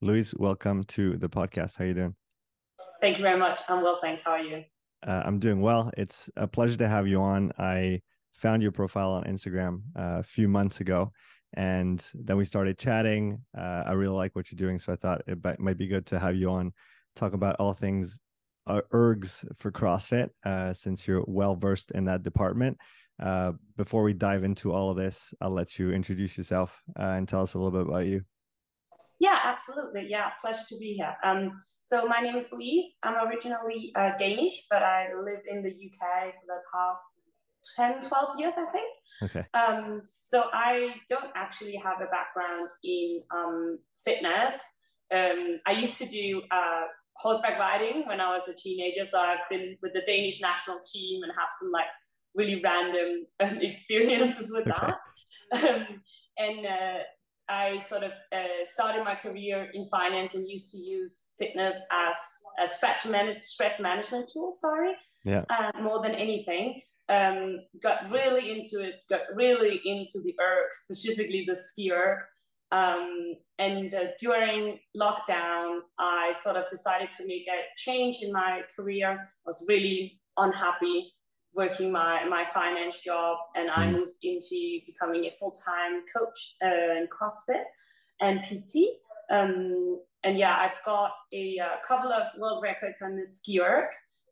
Louise, welcome to the podcast. How are you doing? Thank you very much. I'm well, thanks. How are you? Uh, I'm doing well. It's a pleasure to have you on. I found your profile on Instagram uh, a few months ago, and then we started chatting. Uh, I really like what you're doing, so I thought it might be good to have you on, talk about all things uh, ergs for CrossFit, uh, since you're well versed in that department. Uh, before we dive into all of this, I'll let you introduce yourself uh, and tell us a little bit about you. Yeah, absolutely. Yeah, pleasure to be here. Um, so my name is Louise. I'm originally uh, Danish, but I live in the UK for the past 10, 12 years, I think. Okay. Um, so I don't actually have a background in um, fitness. Um, I used to do uh, horseback riding when I was a teenager. So I've been with the Danish national team and have some like really random um, experiences with okay. that. Um, and uh, I sort of uh, started my career in finance and used to use fitness as a stress, manage- stress management tool. Sorry, yeah, uh, more than anything. Um, got really into it. Got really into the erg, specifically the ski erg. Um, and uh, during lockdown, I sort of decided to make a change in my career. I was really unhappy working my, my finance job and I mm. moved into becoming a full-time coach uh, in CrossFit and PT. Um, and yeah, I've got a, a, uh, couple of world records on the ski erg.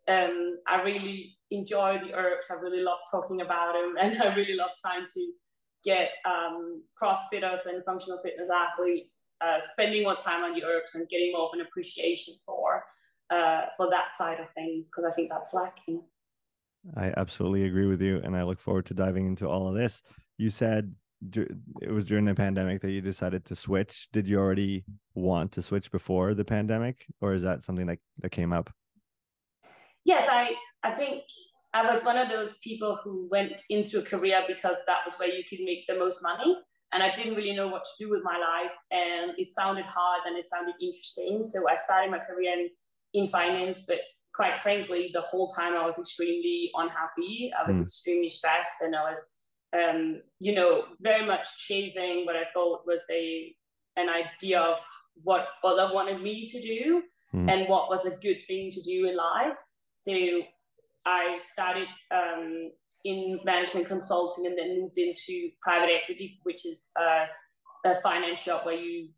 Um, I really enjoy the ergs. I really love talking about them and I really love trying to get um, CrossFitters and functional fitness athletes uh, spending more time on the ergs and getting more of an appreciation for uh, for that side of things because I think that's lacking. I absolutely agree with you, and I look forward to diving into all of this. You said it was during the pandemic that you decided to switch. Did you already want to switch before the pandemic, or is that something that that came up? Yes, I I think I was one of those people who went into a career because that was where you could make the most money, and I didn't really know what to do with my life, and it sounded hard and it sounded interesting, so I started my career in in finance, but quite frankly, the whole time I was extremely unhappy. I was mm. extremely stressed, and I was, um, you know, very much chasing what I thought was a an idea of what other wanted me to do mm. and what was a good thing to do in life. So I started um, in management consulting and then moved into private equity, which is a finance job where you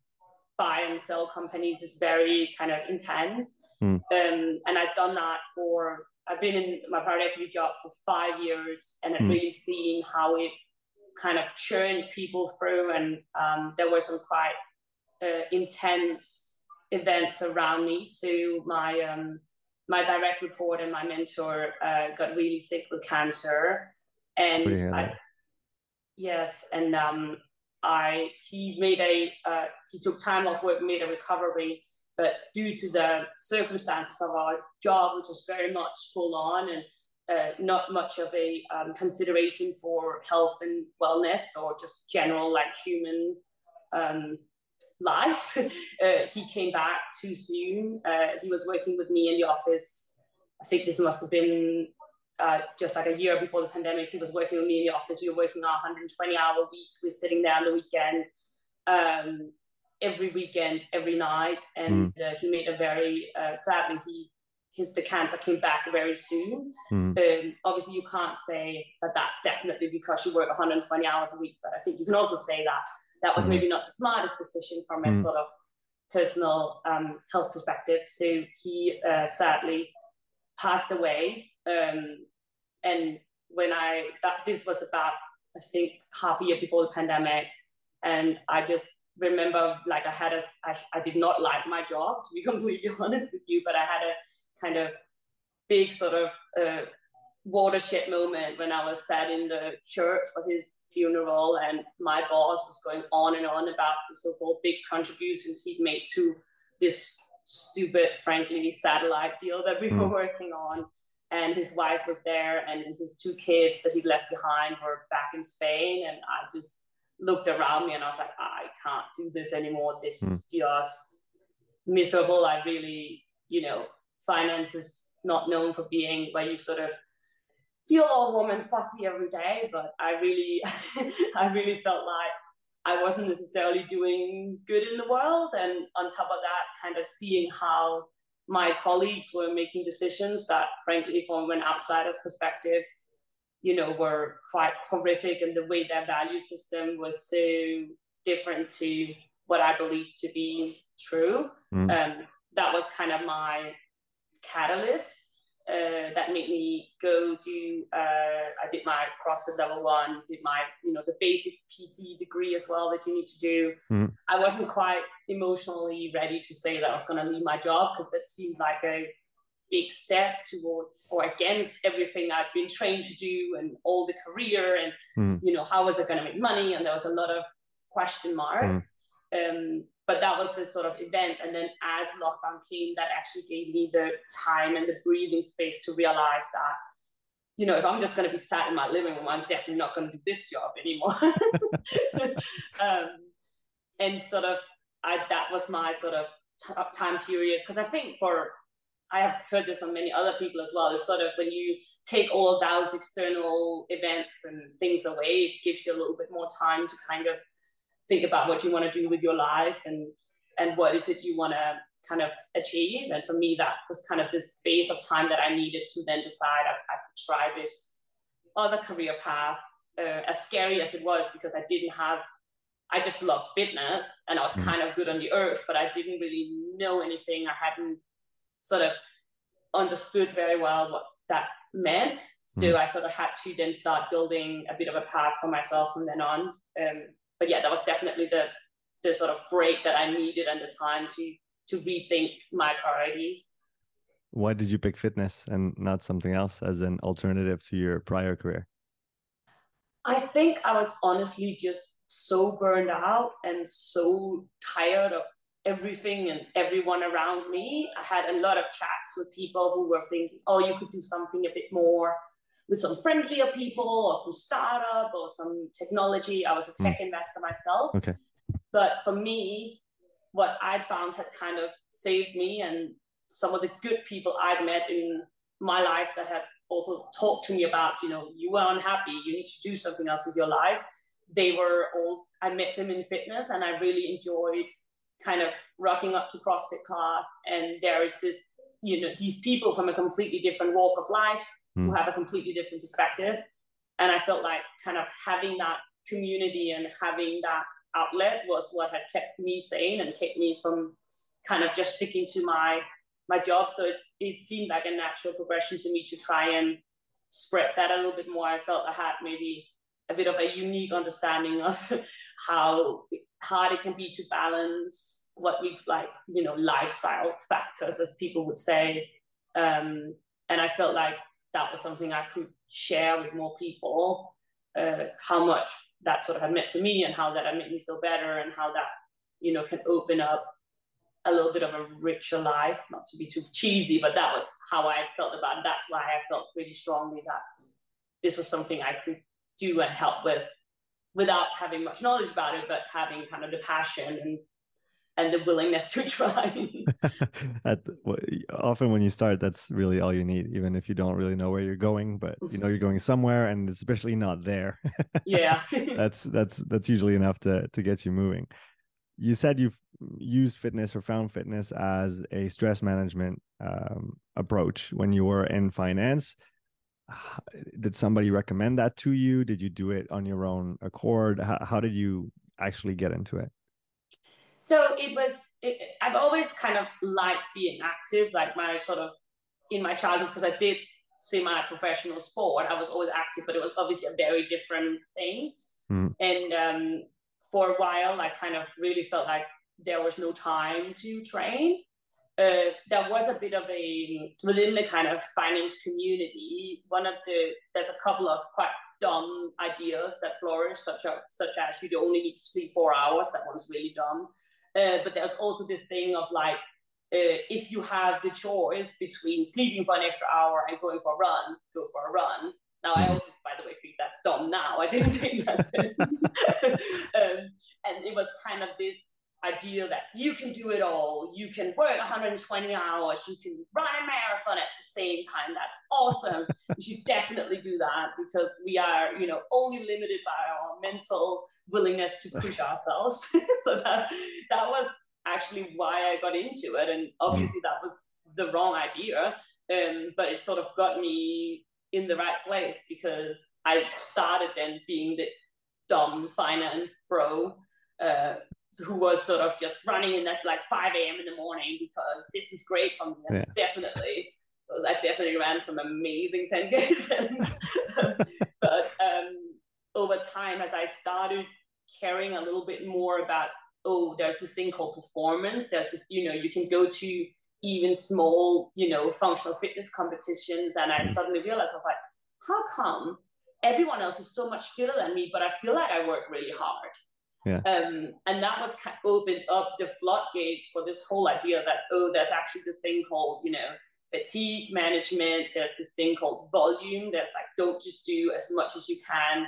buy and sell companies is very kind of intense. Mm. Um, and I've done that for, I've been in my private equity job for five years and I've mm. really seen how it kind of churned people through. And um, there were some quite uh, intense events around me. So my, um, my direct report and my mentor uh, got really sick with cancer. And I, yes, and um, I he made a uh, he took time off work, made a recovery, but due to the circumstances of our job, which was very much full on and uh, not much of a um, consideration for health and wellness or just general like human um, life, uh, he came back too soon. Uh, he was working with me in the office. I think this must have been uh, just like a year before the pandemic, he was working with me in the office. We were working on 120 hour weeks. We are sitting there on the weekend, um, every weekend, every night. And mm. uh, he made a very, uh, sadly, he his the cancer came back very soon. Mm. Um, obviously, you can't say that that's definitely because you work 120 hours a week, but I think you can also say that that was mm. maybe not the smartest decision from a mm. sort of personal um, health perspective. So he uh, sadly passed away um, and when I that this was about I think half a year before the pandemic, and I just remember like I had a I, I did not like my job to be completely honest with you, but I had a kind of big sort of uh, watershed moment when I was sat in the church for his funeral, and my boss was going on and on about the so-called big contributions he'd made to this stupid, frankly, satellite deal that we were working on and his wife was there and his two kids that he left behind were back in spain and i just looked around me and i was like i can't do this anymore this mm. is just miserable i really you know finance is not known for being where you sort of feel all warm and fussy every day but i really i really felt like I wasn't necessarily doing good in the world. And on top of that, kind of seeing how my colleagues were making decisions that, frankly, from an outsider's perspective, you know, were quite horrific, and the way their value system was so different to what I believe to be true. Mm. Um, that was kind of my catalyst uh, that made me go do. Uh, I did my CrossFit level one, did my you know the basic PT degree as well that you need to do. Mm. I wasn't quite emotionally ready to say that I was going to leave my job because that seemed like a big step towards or against everything I've been trained to do and all the career and mm. you know how was I going to make money and there was a lot of question marks. Mm. Um, but that was the sort of event. And then as lockdown came, that actually gave me the time and the breathing space to realize that, you know, if I'm just going to be sat in my living room, I'm definitely not going to do this job anymore. um, and sort of, I, that was my sort of t- time period. Because I think for, I have heard this from many other people as well, is sort of when you take all of those external events and things away, it gives you a little bit more time to kind of think about what you want to do with your life and and what is it you want to kind of achieve. And for me, that was kind of this space of time that I needed to then decide I, I could try this other career path, uh, as scary as it was, because I didn't have, I just loved fitness and I was mm-hmm. kind of good on the erg, but I didn't really know anything. I hadn't sort of understood very well what that meant. So mm. I sort of had to then start building a bit of a path for myself from then on. Um, but yeah, that was definitely the the sort of break that I needed and the time to to rethink my priorities. Why did you pick fitness and not something else as an alternative to your prior career? I think I was honestly just so burned out and so tired of everything and everyone around me. I had a lot of chats with people who were thinking, oh, you could do something a bit more with some friendlier people or some startup or some technology. I was a tech mm. investor myself. Okay. But for me, what I found had kind of saved me and some of the good people I'd met in my life that had also talked to me about, you know, you were unhappy, you need to do something else with your life. They were all, I met them in fitness and I really enjoyed kind of rocking up to CrossFit class. And there is this, you know, these people from a completely different walk of life mm. who have a completely different perspective. And I felt like kind of having that community and having that outlet was what had kept me sane and kept me from kind of just sticking to my my job. So it, it seemed like a natural progression to me to try and spread that a little bit more. I felt I had maybe a bit of a unique understanding of how hard it can be to balance what we like, you know, lifestyle factors, as people would say. Um, and I felt like that was something I could share with more people, uh, how much that sort of had meant to me and how that had made me feel better and how that, you know, can open up a little bit of a richer life, not to be too cheesy, but that was how I felt about it. That's why I felt really strongly that this was something I could do and help with without having much knowledge about it, but having kind of the passion and and the willingness to try. At, often when you start, that's really all you need, even if you don't really know where you're going, but you know you're going somewhere, and especially not there. yeah, that's that's that's usually enough to to get you moving. You said you've used fitness or found fitness as a stress management um, approach when you were in finance. Did somebody recommend that to you? Did you do it on your own accord? How, how did you actually get into it? So it was it, i've always kind of liked being active like my sort of in my childhood because i did semi-professional sport i was always active but it was obviously a very different thing. Mm. and um, for a while i kind of really felt like there was no time to train. Uh, there was a bit of a within the kind of finance community one of the there's a couple of quite dumb ideas that flourish such a such as you only need to sleep four hours that one's really dumb uh, but there's also this thing of like, uh, if you have the choice between sleeping for an extra hour and going for a run, go for a run. Now, I mm-hmm. also, by the way, think that's dumb now. I didn't think that. um, and it was kind of this idea that you can do it all. You can work 120 hours. You can run a marathon at the same time. That's awesome. you should definitely do that because we are, you know, only limited by our mental willingness to push ourselves. so that that was actually why I got into it. And obviously, mm. that was the wrong idea. Um, but it sort of got me in the right place because I started then being the dumb finance bro uh, who was sort of just running in at like 5 a.m. in the morning because this is great for me. Yeah. It's definitely, I definitely ran some amazing 10Ks. but um, over time, as I started caring a little bit more about, oh, there's this thing called performance. There's this, you know, you can go to even small, you know, functional fitness competitions. And I mm. suddenly realized I was like, how come everyone else is so much fitter than me, but I feel like I work really hard? Yeah. Um, and that was kind of opened up the floodgates for this whole idea that, oh, there's actually this thing called, you know, fatigue management. There's this thing called volume. There's like, don't just do as much as you can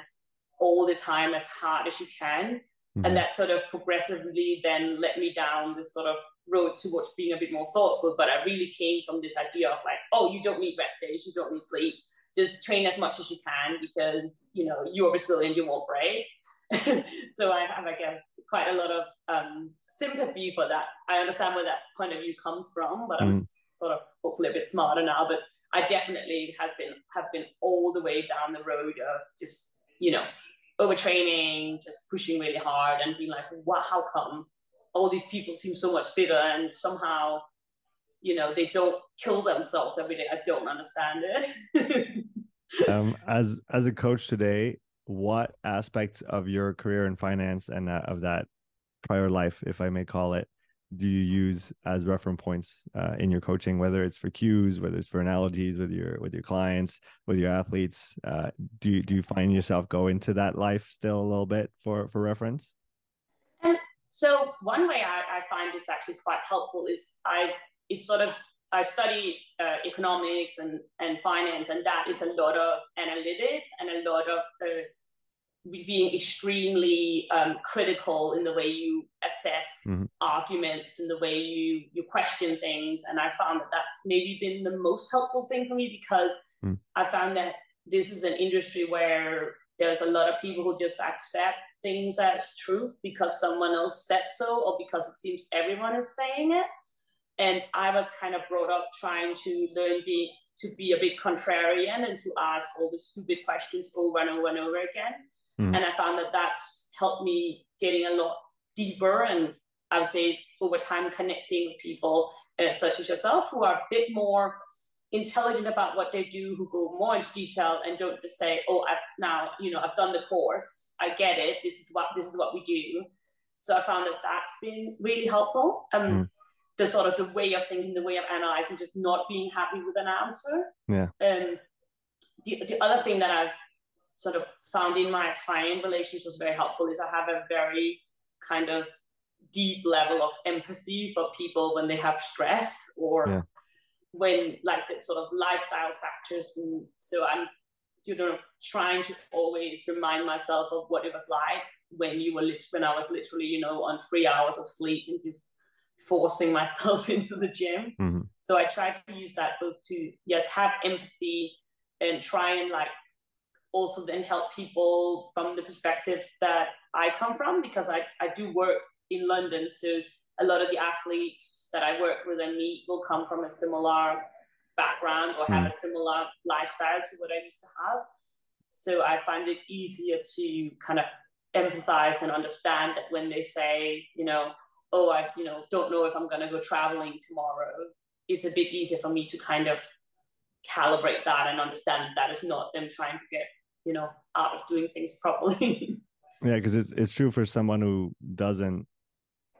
all the time, as hard as you can. Mm-hmm. And that sort of progressively then led me down this sort of road towards being a bit more thoughtful. But I really came from this idea of like, oh, you don't need rest days, you don't need sleep. Just train as much as you can because you know you're resilient, you won't break. so I have, I guess, quite a lot of um, sympathy for that. I understand where that point of view comes from, but mm. I'm sort of hopefully a bit smarter now. But I definitely has been have been all the way down the road of just you know overtraining, just pushing really hard, and being like, "Wow, how come all these people seem so much fitter and somehow you know they don't kill themselves every day?" I don't understand it. um, as as a coach today, what aspects of your career in finance and uh, of that prior life, if I may call it, do you use as reference points uh, in your coaching? Whether it's for cues, whether it's for analogies with your with your clients, with your athletes, uh, do you, do you find yourself go into that life still a little bit for for reference? And so one way I, I find it's actually quite helpful is I it's sort of I study uh, economics and, and finance, and that is a lot of analytics and a lot of uh, being extremely um, critical in the way you assess mm-hmm. arguments and the way you you question things and i found that that's maybe been the most helpful thing for me because mm. i found that this is an industry where there's a lot of people who just accept things as truth because someone else said so or because it seems everyone is saying it and i was kind of brought up trying to learn be to be a bit contrarian and to ask all the stupid questions over and over and over again Mm. And I found that that's helped me getting a lot deeper and I would say over time connecting with people uh, such as yourself who are a bit more intelligent about what they do, who go more into detail and don't just say, "Oh, I've now you know I've done the course, I get it. This is what this is what we do." So I found that that's been really helpful. Um, mm. the sort of the way of thinking, the way of analyzing, just not being happy with an answer. Yeah. Um, the the other thing that I've sort of found in my client relations was very helpful is I have a very kind of deep level of empathy for people when they have stress or yeah. when like the sort of lifestyle factors and so I'm you know trying to always remind myself of what it was like when you were lit- when I was literally you know on three hours of sleep and just forcing myself into the gym mm-hmm. so I try to use that both to yes have empathy and try and like also then help people from the perspective that I come from because I, I do work in London. So a lot of the athletes that I work with and meet will come from a similar background or have mm. a similar lifestyle to what I used to have. So I find it easier to kind of empathize and understand that when they say, you know, oh, I, you know, don't know if I'm going to go traveling tomorrow, it's a bit easier for me to kind of calibrate that and understand that, that is not them trying to get you know out of doing things properly. Yeah because it's it's true for someone who doesn't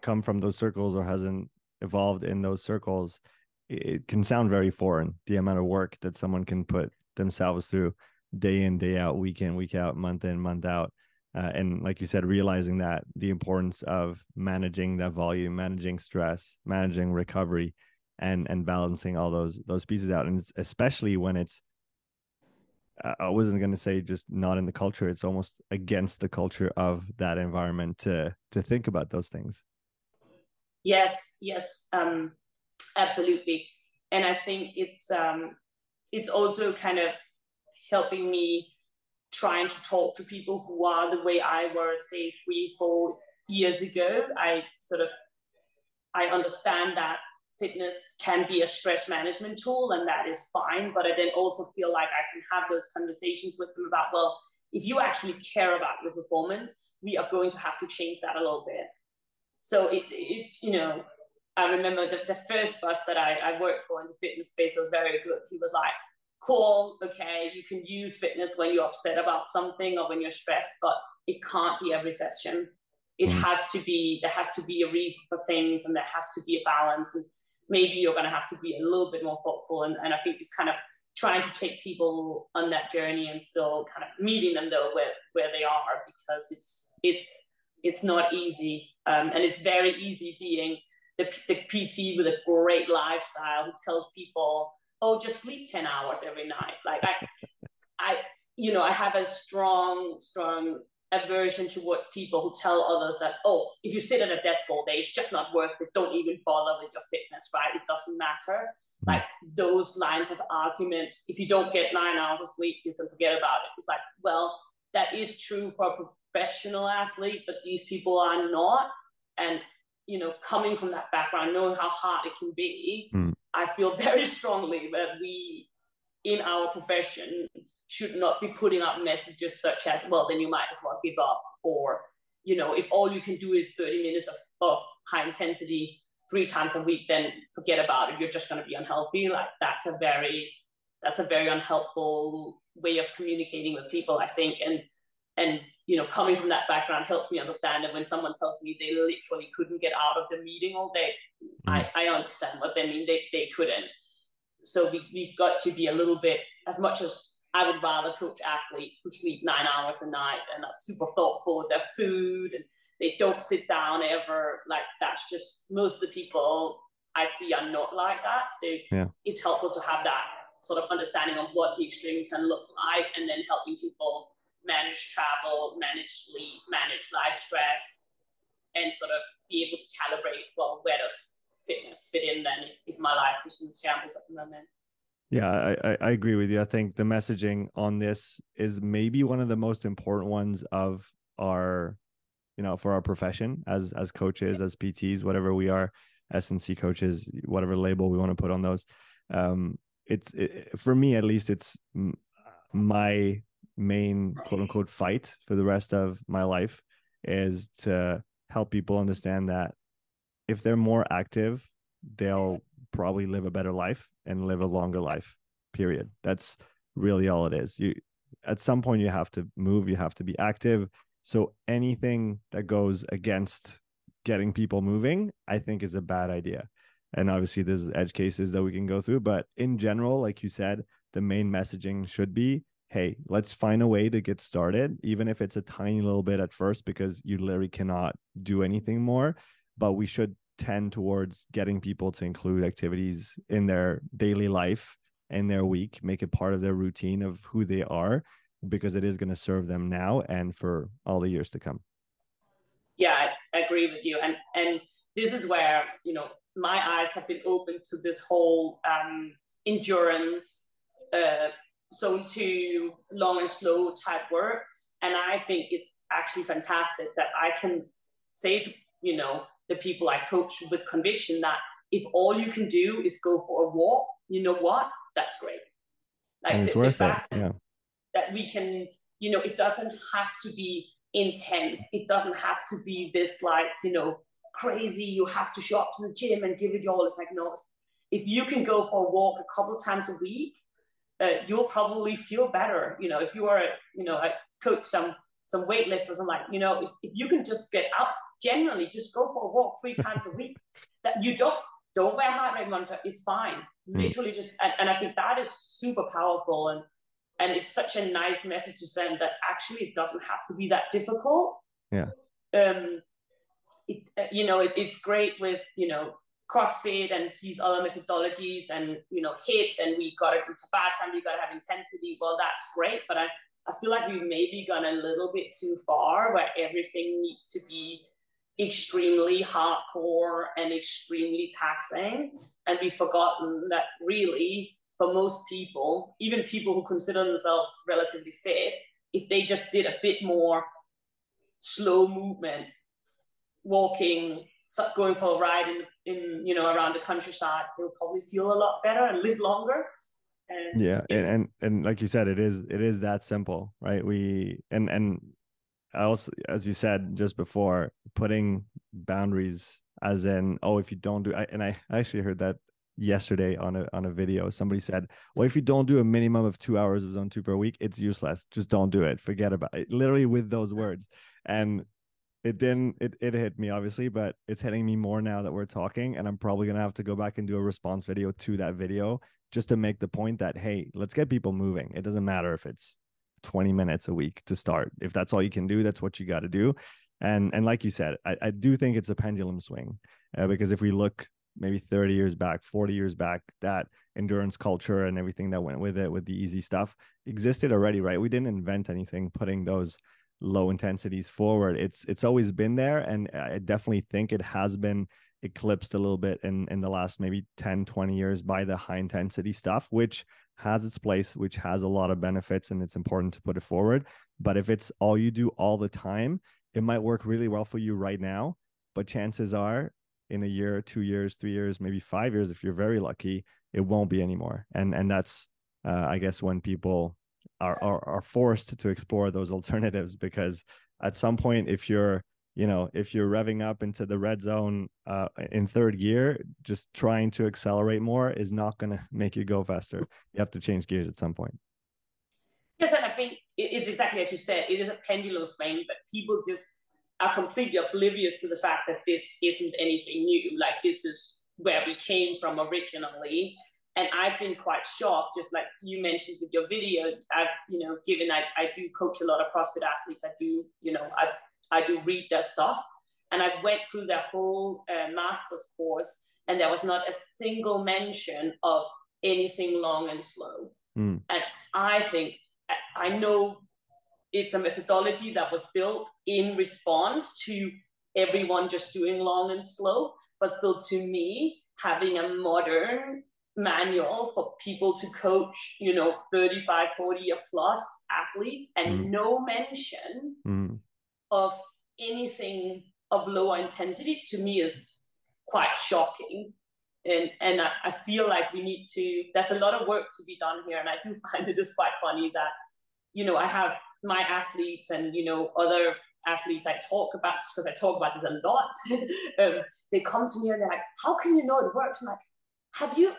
come from those circles or hasn't evolved in those circles it can sound very foreign the amount of work that someone can put themselves through day in day out week in week out month in month out uh, and like you said realizing that the importance of managing that volume managing stress managing recovery and and balancing all those those pieces out and especially when it's I wasn't going to say just not in the culture. It's almost against the culture of that environment to to think about those things. Yes, yes, um, absolutely. And I think it's um, it's also kind of helping me trying to talk to people who are the way I were, say, three, four years ago. I sort of I understand that fitness can be a stress management tool and that is fine but i then also feel like i can have those conversations with them about well if you actually care about your performance we are going to have to change that a little bit. So it, it's you know i remember the, the first boss that I, I worked for in the fitness space was very good. He was like cool okay you can use fitness when you're upset about something or when you're stressed but it can't be every session it mm. has to be there has to be a reason for things and there has to be a balance and maybe you're going to have to be a little bit more thoughtful. And, and I think it's kind of trying to take people on that journey and still kind of meeting them though where, where they are because it's it's it's not easy um, and it's very easy being the, the PT with a great lifestyle who tells people oh just sleep 10 hours every night like I I you know I have a strong strong aversion towards people who tell others that, oh, if you sit at a desk all day, it's just not worth it. Don't even bother with your fitness, right? It doesn't matter. Hmm. Like those lines of arguments, if you don't get nine hours of sleep, you can forget about it. It's like, well, that is true for a professional athlete, but these people are not. And, you know, coming from that background, knowing how hard it can be, mm. I feel very strongly that we, in our profession, should not be putting up messages such as, well, then you might as well give up. Or, you know, if all you can do is 30 minutes of, of high intensity three times a week, then forget about it. You're just going to be unhealthy. Like that's a very, that's a very unhelpful way of communicating with people, I think. And, and, you know, coming from that background helps me understand that when someone tells me they literally couldn't get out of the meeting all day, mm. I, I understand what they mean. They, they couldn't. So we, we've got to be a little bit, as much as I would rather coach athletes who sleep nine hours a night and are super thoughtful with their food and they don't sit down ever. Like that's just most of the people I see are not like that. So yeah. it's helpful to have that sort of understanding of what the extreme can look like and then helping people manage travel, manage sleep, manage life stress, and sort of be able to calibrate, well, where does fitness fit in then if, if my life is in shambles at the moment. Yeah, I, I agree with you. I think the messaging on this is maybe one of the most important ones of our, you know, for our profession as as coaches, as PTs, whatever we are, S&C coaches, whatever label we want to put on those. Um, it's it, for me at least, it's my main quote unquote fight for the rest of my life is to help people understand that if they're more active, they'll probably live a better life and live a longer life period. That's really all it is. You at some point you have to move you have to be active. So anything that goes against getting people moving i think is a bad idea. And obviously there's edge cases that we can go through but in general like you said the main messaging should be hey let's find a way to get started even if it's a tiny little bit at first because you literally cannot do anything more. But we should tend towards getting people to include activities in their daily life and their week, make it part of their routine of who they are, because it is going to serve them now and for all the years to come. Yeah, I agree with you. And and this is where, you know, my eyes have been open to this whole um, endurance, uh, zone two, long and slow type work. And I think it's actually fantastic that I can say to, you know, the people I coach with conviction that if all you can do is go for a walk, you know what? That's great. Like and it's the, worth the fact it. Yeah. That we can, you know, it doesn't have to be intense. It doesn't have to be this like, you know, crazy. You have to show up to the gym and give it your all. It's like, no, if you can go for a walk a couple times a week, uh, you'll probably feel better. You know, if you are, you know, I coach some some weightlifters and like, you know, if, if you can just get out, generally just go for a walk three times a week, that you don't don't wear heart rate monitor is fine. Mm. Literally just and, and I think that is super powerful and and it's such a nice message to send that actually it doesn't have to be that difficult. Yeah. Um, it, uh, you know, it, it's great with, you know, CrossFit and these other methodologies and, you know, HIIT and we got to do Tabata and we got to have intensity. Well, that's great. But I, I feel like we've maybe gone a little bit too far where everything needs to be extremely hardcore and extremely taxing. And we've forgotten that really, for most people, even people who consider themselves relatively fit, if they just did a bit more slow movement, walking, going for a ride in, in you know around the countryside, they'll probably feel a lot better and live longer. And yeah, and, and and like you said, it is it is that simple, right? We and and also as you said just before, putting boundaries as in oh if you don't do I, and I actually heard that yesterday on a on a video. Somebody said well if you don't do a minimum of two hours of zone two per week it's useless. Just don't do it. Forget about it. Literally with those words. And it didn't it, it hit me obviously but it's hitting me more now that we're talking and i'm probably going to have to go back and do a response video to that video just to make the point that hey let's get people moving. It doesn't matter if it's 20 minutes a week to start. If that's all you can do that's what you got to do. And and like you said i, I do think it's a pendulum swing uh, because if we look maybe 30 years back 40 years back that endurance culture and everything that went with it with the easy stuff existed already right? We didn't invent anything putting those low intensities forward. It's it's always been there, and I definitely think it has been eclipsed a little bit in in the last maybe 10 20 years by the high intensity stuff which has its place which has a lot of benefits and it's important to put it forward but if it's all you do all the time it might work really well for you right now but chances are in a year two years three years maybe five years if you're very lucky it won't be anymore and and that's uh, i guess when people are, are are forced to explore those alternatives because at some point if you're you know if you're revving up into the red zone uh, in third gear just trying to accelerate more is not going to make you go faster. You have to change gears at some point. Yes and i think it's exactly as you said. It is a pendulum swing but people just are completely oblivious to the fact that this isn't anything new. Like this is where we came from originally and I've been quite shocked, just like you mentioned with your video. I've, you know, given I, I do coach a lot of CrossFit athletes. I do, you know, I, I do read their stuff. And I went through their whole uh, master's course, and there was not a single mention of anything long and slow. Mm. And I think, I know it's a methodology that was built in response to everyone just doing long and slow, but still to me, having a modern manual for people to coach, you know, 35, 40 or plus athletes and mm. no mention mm. of anything of lower intensity to me is quite shocking. And and I, I feel like we need to there's a lot of work to be done here. And I do find it is quite funny that, you know, I have my athletes and you know other athletes I talk about because I talk about this a lot. um, they come to me and they're like, "How can you know it works?" I'm like, "Have you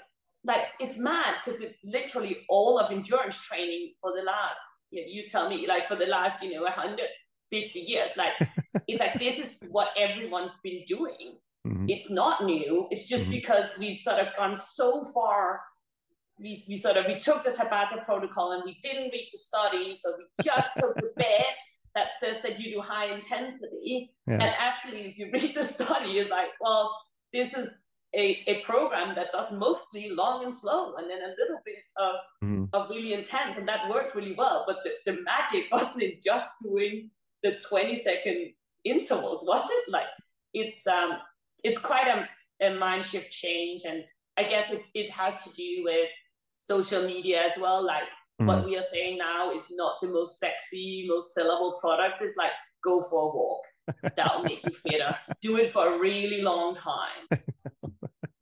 like it's mad because it's literally all of endurance training for the last you, know, you tell me like for the last you know 150 years like it's like this is what everyone's been doing mm-hmm. it's not new it's just mm-hmm. because we've sort of gone so far we, we sort of we took the tabata protocol and we didn't read the study so we just took the bed that says that you do high intensity yeah. and actually if you read the study it's like well this is a, a program that does mostly long and slow and then a little bit of, mm-hmm. of really intense and that worked really well but the, the magic wasn't in just doing the 20 second intervals was it? Like it's um it's quite a, a mind shift change and i guess it, it has to do with social media as well like mm-hmm. what we are saying now is not the most sexy most sellable product. Is like go for a walk. That'll make you fitter. Do it for a really long time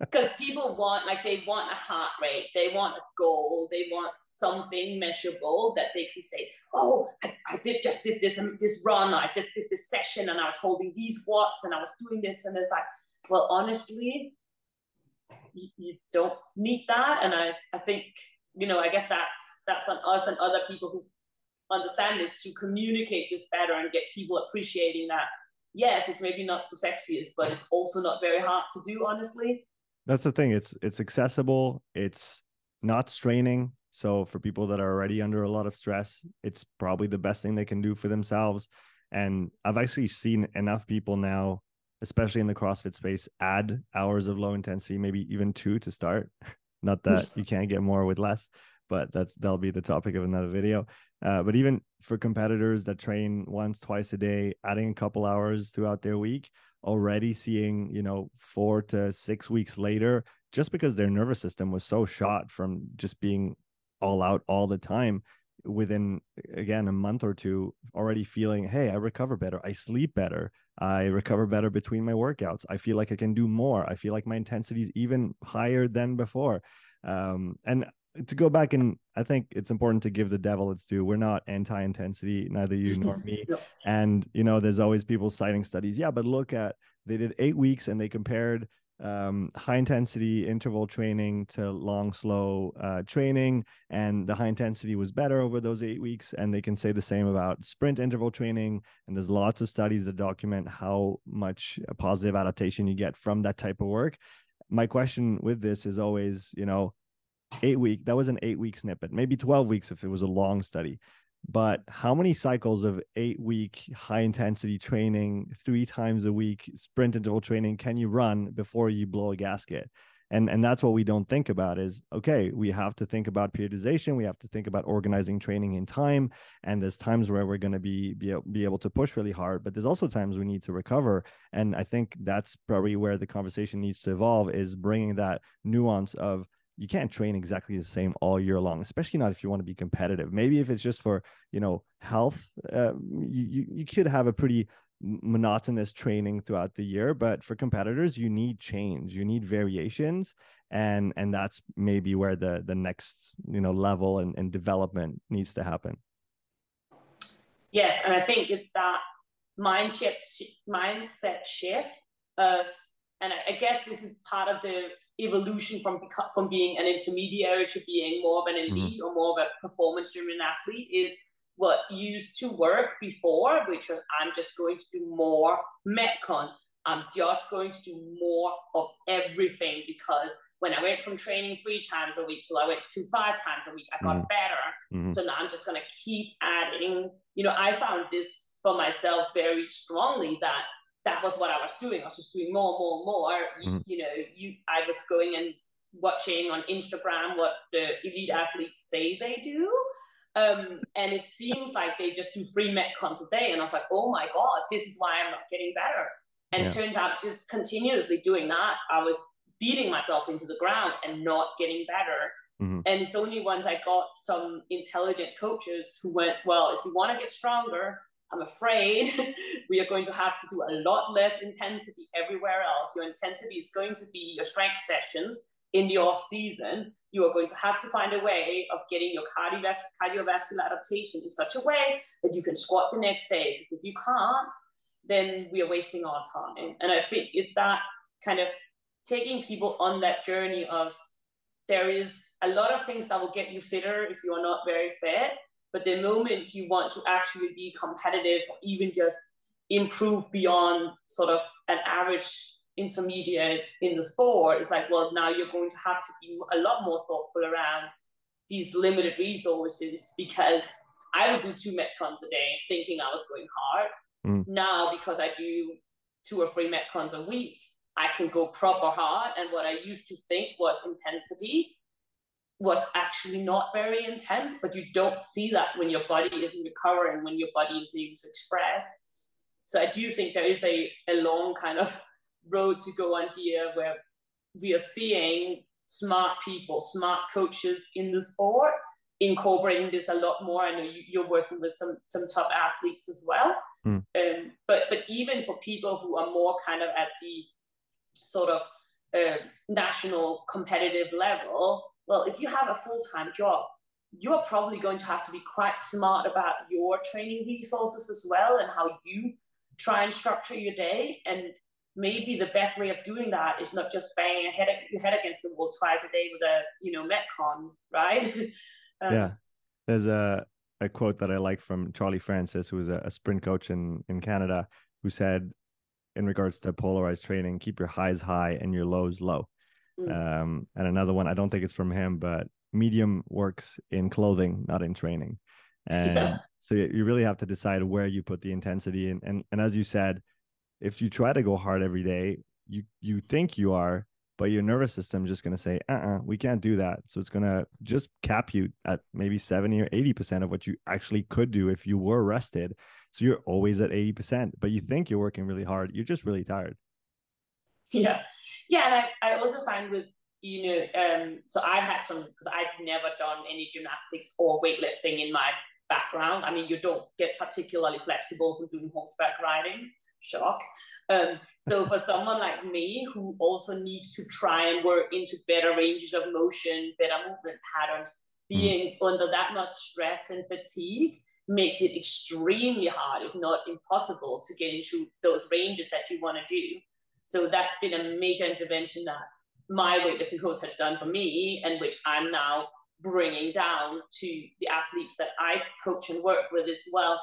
because people want like they want a heart rate they want a goal they want something measurable that they can say oh i, I did just did this um, this run i just did this session and i was holding these watts and i was doing this and it's like well honestly you, you don't need that and i i think you know i guess that's that's on us and other people who understand this to communicate this better and get people appreciating that yes it's maybe not the sexiest but it's also not very hard to do honestly that's the thing it's it's accessible it's not straining so for people that are already under a lot of stress it's probably the best thing they can do for themselves and i've actually seen enough people now especially in the crossfit space add hours of low intensity maybe even two to start. Not that you can't get more with less but that's that'll be the topic of another video. Uh, but even for competitors that train once twice a day adding a couple hours throughout their week already seeing you know four to six weeks later just because their nervous system was so shot from just being all out all the time within again a month or two already feeling hey i recover better. I sleep better. I recover better between my workouts. I feel like i can do more. I feel like my intensity is even higher than before. Um, and to go back and i think it's important to give the devil its due. We're not anti-intensity neither you nor me. And you know there's always people citing studies. Yeah but look at they did eight weeks and they compared um, high intensity interval training to long slow uh, training and the high intensity was better over those eight weeks. And they can say the same about sprint interval training. And there's lots of studies that document how much positive adaptation you get from that type of work. My question with this is always you know eight week that was an eight week snippet maybe 12 weeks if it was a long study. But how many cycles of eight week high intensity training three times a week sprint interval training can you run before you blow a gasket? And and that's what we don't think about is okay we have to think about periodization. We have to think about organizing training in time. And there's times where we're going to be, be be able to push really hard but there's also times we need to recover. And i think that's probably where the conversation needs to evolve is bringing that nuance of you can't train exactly the same all year long, especially not if you want to be competitive. Maybe if it's just for you know health, uh, you you could have a pretty monotonous training throughout the year but for competitors you need change you need variations and and that's maybe where the the next you know level and, and development needs to happen yes and i think it's that mind shift mindset shift of and I, I guess this is part of the evolution from from being an intermediary to being more of an mm-hmm. elite mm-hmm. or more of a performance driven athlete is what used to work before, which was I'm just going to do more metcons. I'm just going to do more of everything because when I went from training three times a week till I went to five times a week, I got mm-hmm. better. Mm-hmm. So now I'm just going to keep adding. You know, I found this for myself very strongly that that was what I was doing. I was just doing more, more, more. Mm-hmm. You, you, know, you I was going and watching on Instagram what the elite athletes say they do. Um, and it seems like they just do three metcons a day. And I was like, oh my God, this is why I'm not getting better. And yeah. turns out just continuously doing that, I was beating myself into the ground and not getting better. Mm-hmm. And it's only once I got some intelligent coaches who went, well, if you want to get stronger, I'm afraid we are going to have to do a lot less intensity everywhere else. Your intensity is going to be your strength sessions in the off season. You are going to have to find a way of getting your cardiovascular adaptation in such a way that you can squat the next day. Because if you can't, then we are wasting our time. And I think it's that kind of taking people on that journey of there is a lot of things that will get you fitter if you are not very fit but the moment you want to actually be competitive or even just improve beyond sort of an average intermediate in the sport, it's like, well, now you're going to have to be a lot more thoughtful around these limited resources because I would do two metcons a day thinking I was going hard. Mm. Now, because I do two or three metcons a week, I can go proper hard. And what I used to think was intensity was actually not very intense, but you don't see that when your body isn't recovering, when your body isn't able to express. So I do think there is a, a long kind of road to go on here where we are seeing smart people, smart coaches in the sport incorporating this a lot more. I know you, are working with some some top athletes as well. Mm. Um, but but even for people who are more kind of at the sort of uh, national competitive level, well, if you have a full time job, you're probably going to have to be quite smart about your training resources as well and how you try and structure your day. And maybe the best way of doing that is not just banging your head, your head against the wall twice a day with a you know metcon, right? um, yeah, there's a a quote that I like from Charlie Francis, who was a, a sprint coach in in Canada, who said, in regards to polarized training, keep your highs high and your lows low. Mm. Um, and another one, I don't think it's from him, but medium works in clothing, not in training. And yeah. so you really have to decide where you put the intensity. And, and, and as you said, if you try to go hard every day, you, you think you are, but your nervous system is just going to say, uh uh we can't do that. So it's going to just cap you at maybe 70 or 80% of what you actually could do if you were rested. So you're always at 80%, but you think you're working really hard. You're just really tired. Yeah. Yeah. And I, I also find with, you know, um, so I've had some, because I've never done any gymnastics or weightlifting in my background. I mean, you don't get particularly flexible from doing horseback riding shock. Um, so for someone like me who also needs to try and work into better ranges of motion, better movement patterns, mm. being mm. under that much stress and fatigue makes it extremely hard, if not impossible, to get into those ranges that you want to do. So that's been a major intervention that my weightlifting coach has done for me, and which I'm now bringing down to the athletes that I coach and work with as well.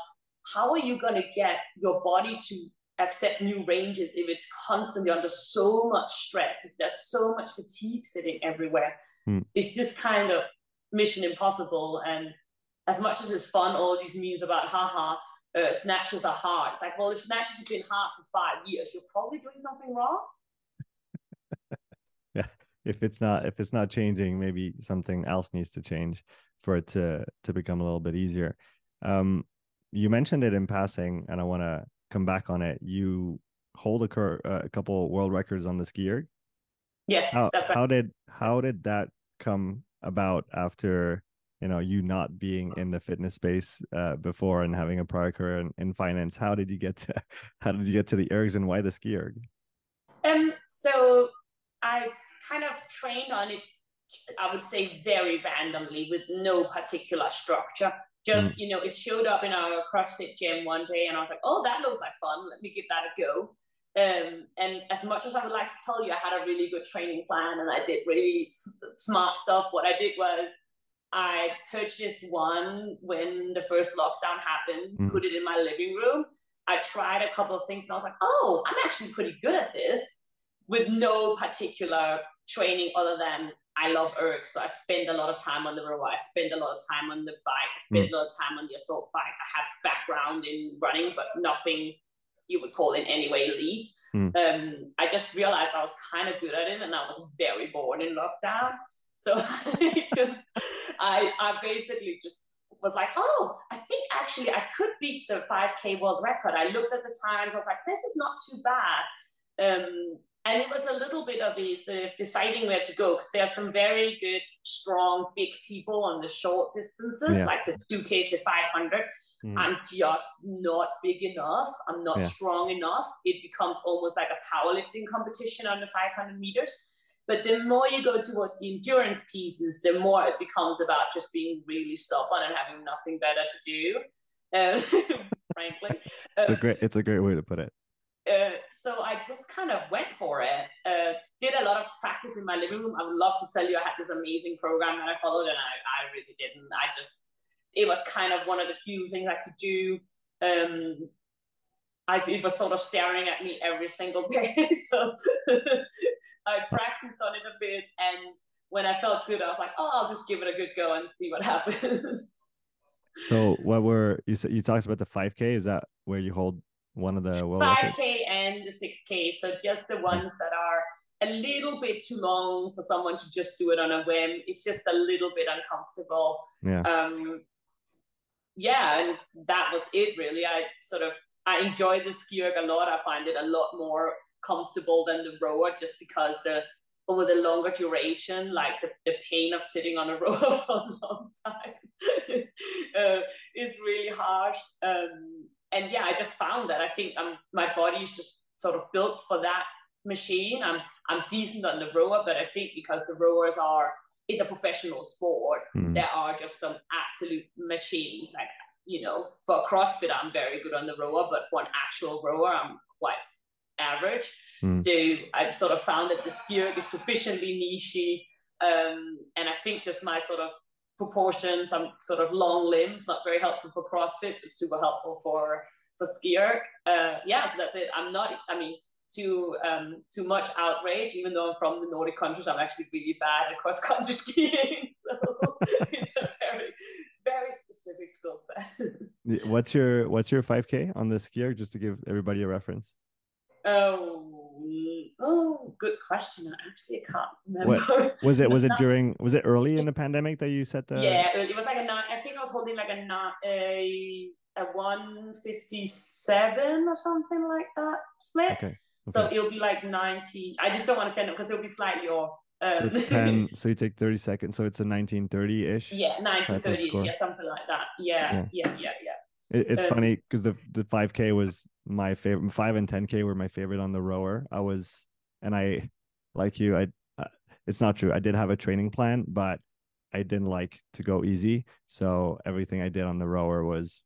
How are you going to get your body to accept new ranges if it's constantly under so much stress, if there's so much fatigue sitting everywhere. Mm. It's just kind of mission impossible. And as much as it's fun, all these memes about haha, uh, snatches are hard. It's like, well, if snatches have been hard for five years, you're probably doing something wrong. yeah. If it's not if it's not changing, maybe something else needs to change for it to to become a little bit easier. Um, you mentioned it in passing, and I want to come back on it, you hold a, cur- uh, a couple world records on the ski erg. Yes, how, that's right. How did how did that come about after you know you not being in the fitness space uh, before and having a prior career in, in, finance? How did you get to how did you get to the ergs and why the ski erg? Um, so I kind of trained on it. I would say very randomly with no particular structure just mm. you know it showed up in our crossfit gym one day and i was like oh that looks like fun let me give that a go um, and as much as i would like to tell you i had a really good training plan and i did really smart stuff what i did was i purchased one when the first lockdown happened mm. put it in my living room i tried a couple of things and i was like oh i'm actually pretty good at this with no particular training other than I love ergs, so I spend a lot of time on the rower. I spend a lot of time on the bike. I spend mm. a lot of time on the assault bike. I have background in running, but nothing you would call in any way elite. Mm. Um, I just realized I was kind of good at it, and I was very bored in lockdown. So I just, I, I basically just was like, oh, I think actually I could beat the 5K world record. I looked at the times. I was like, this is not too bad. Um, and it was a little bit of a sort of deciding where to go because there are some very good, strong, big people on the short distances, yeah. like the 2Ks, the 500. Mm. I'm just not big enough. I'm not yeah. strong enough. It becomes almost like a powerlifting competition on the 500 meters. But the more you go towards the endurance pieces, the more it becomes about just being really stubborn and having nothing better to do. Um, frankly, it's a great it's a great way to put it. Uh, so I just kind of went for it. Uh, did a lot of practice in my living room. I would love to tell you I had this amazing program that I followed, and I, I really didn't. I just, it was kind of one of the few things I could do. Um, I, it was sort of staring at me every single day. so I practiced on it a bit. And when I felt good, I was like, oh, I'll just give it a good go and see what happens. So what were you said you talked about the 5k is that where you hold one of the well 5k and the 6k so just the ones that are a little bit too long for someone to just do it on a whim it's just a little bit uncomfortable yeah um yeah and that was it really i sort of i enjoy the ski erg a lot i find it a lot more comfortable than the rower just because the over the longer duration, like the, the pain of sitting on a rower for a long time uh, is really harsh. Um, and yeah, I just found that I think I'm, my body is just sort of built for that machine. I'm I'm decent on the rower, but I think because the rowers are is a professional sport, mm. there are just some absolute machines. Like you know, for a CrossFit, I'm very good on the rower, but for an actual rower, I'm quite average. Mm. So I've sort of found that the ski erg is sufficiently nichey, um, and I think just my sort of proportions, some sort of long limbs, not very helpful for CrossFit, but super helpful for for ski erg. Uh, yeah, so that's it. I'm not. I mean, too um, too much outrage. Even though I'm from the Nordic countries, I'm actually really bad at cross country skiing. So it's a very very specific skill set. what's your what's your 5K on the ski erg, just to give everybody a reference? Oh, mm, Oh, good question. I actually, I can't remember. What, was it was it during was it early in the pandemic that you set the? Yeah, it was like a nine. I think I was holding like a nine, a a one fifty seven or something like that split. Okay. okay. So it'll be like ninety. I just don't want to send it because it'll be slightly off. Um, so it's ten. so you take thirty seconds. So it's a nineteen thirty ish. Yeah, nineteen thirty ish. Yeah, something like that. Yeah, yeah, yeah, yeah. yeah. It, it's um, funny because the the five k was my favorite. Five and ten k were my favorite on the rower. I was and I, like you, I, uh, it's not true. I did have a training plan, but I didn't like to go easy. So everything I did on the rower was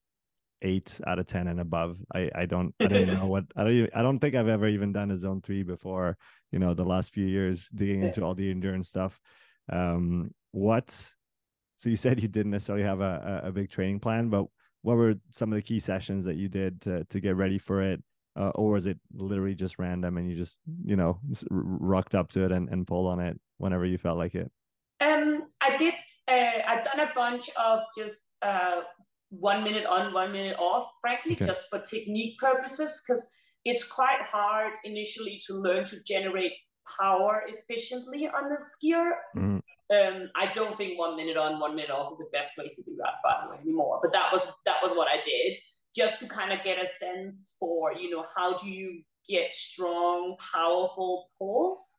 eight out of 10 and above. I, I don't, I don't know what, I don't, even, I don't think I've ever even done a zone three before, you know, the last few years digging into all the endurance stuff. Um, what, so you said you didn't necessarily have a, a big training plan, but what were some of the key sessions that you did to, to get ready for it? uh, or is it literally just random and you just you know rocked up to it and, and pulled on it whenever you felt like it um i did uh, i've done a bunch of just uh one minute on one minute off frankly okay. just for technique purposes because it's quite hard initially to learn to generate power efficiently on the ski erg mm-hmm. um, I don't think one minute on, one minute off is the best way to do that, by the way, anymore. But that was that was what I did just to kind of get a sense for, you know, how do you get strong, powerful pulls?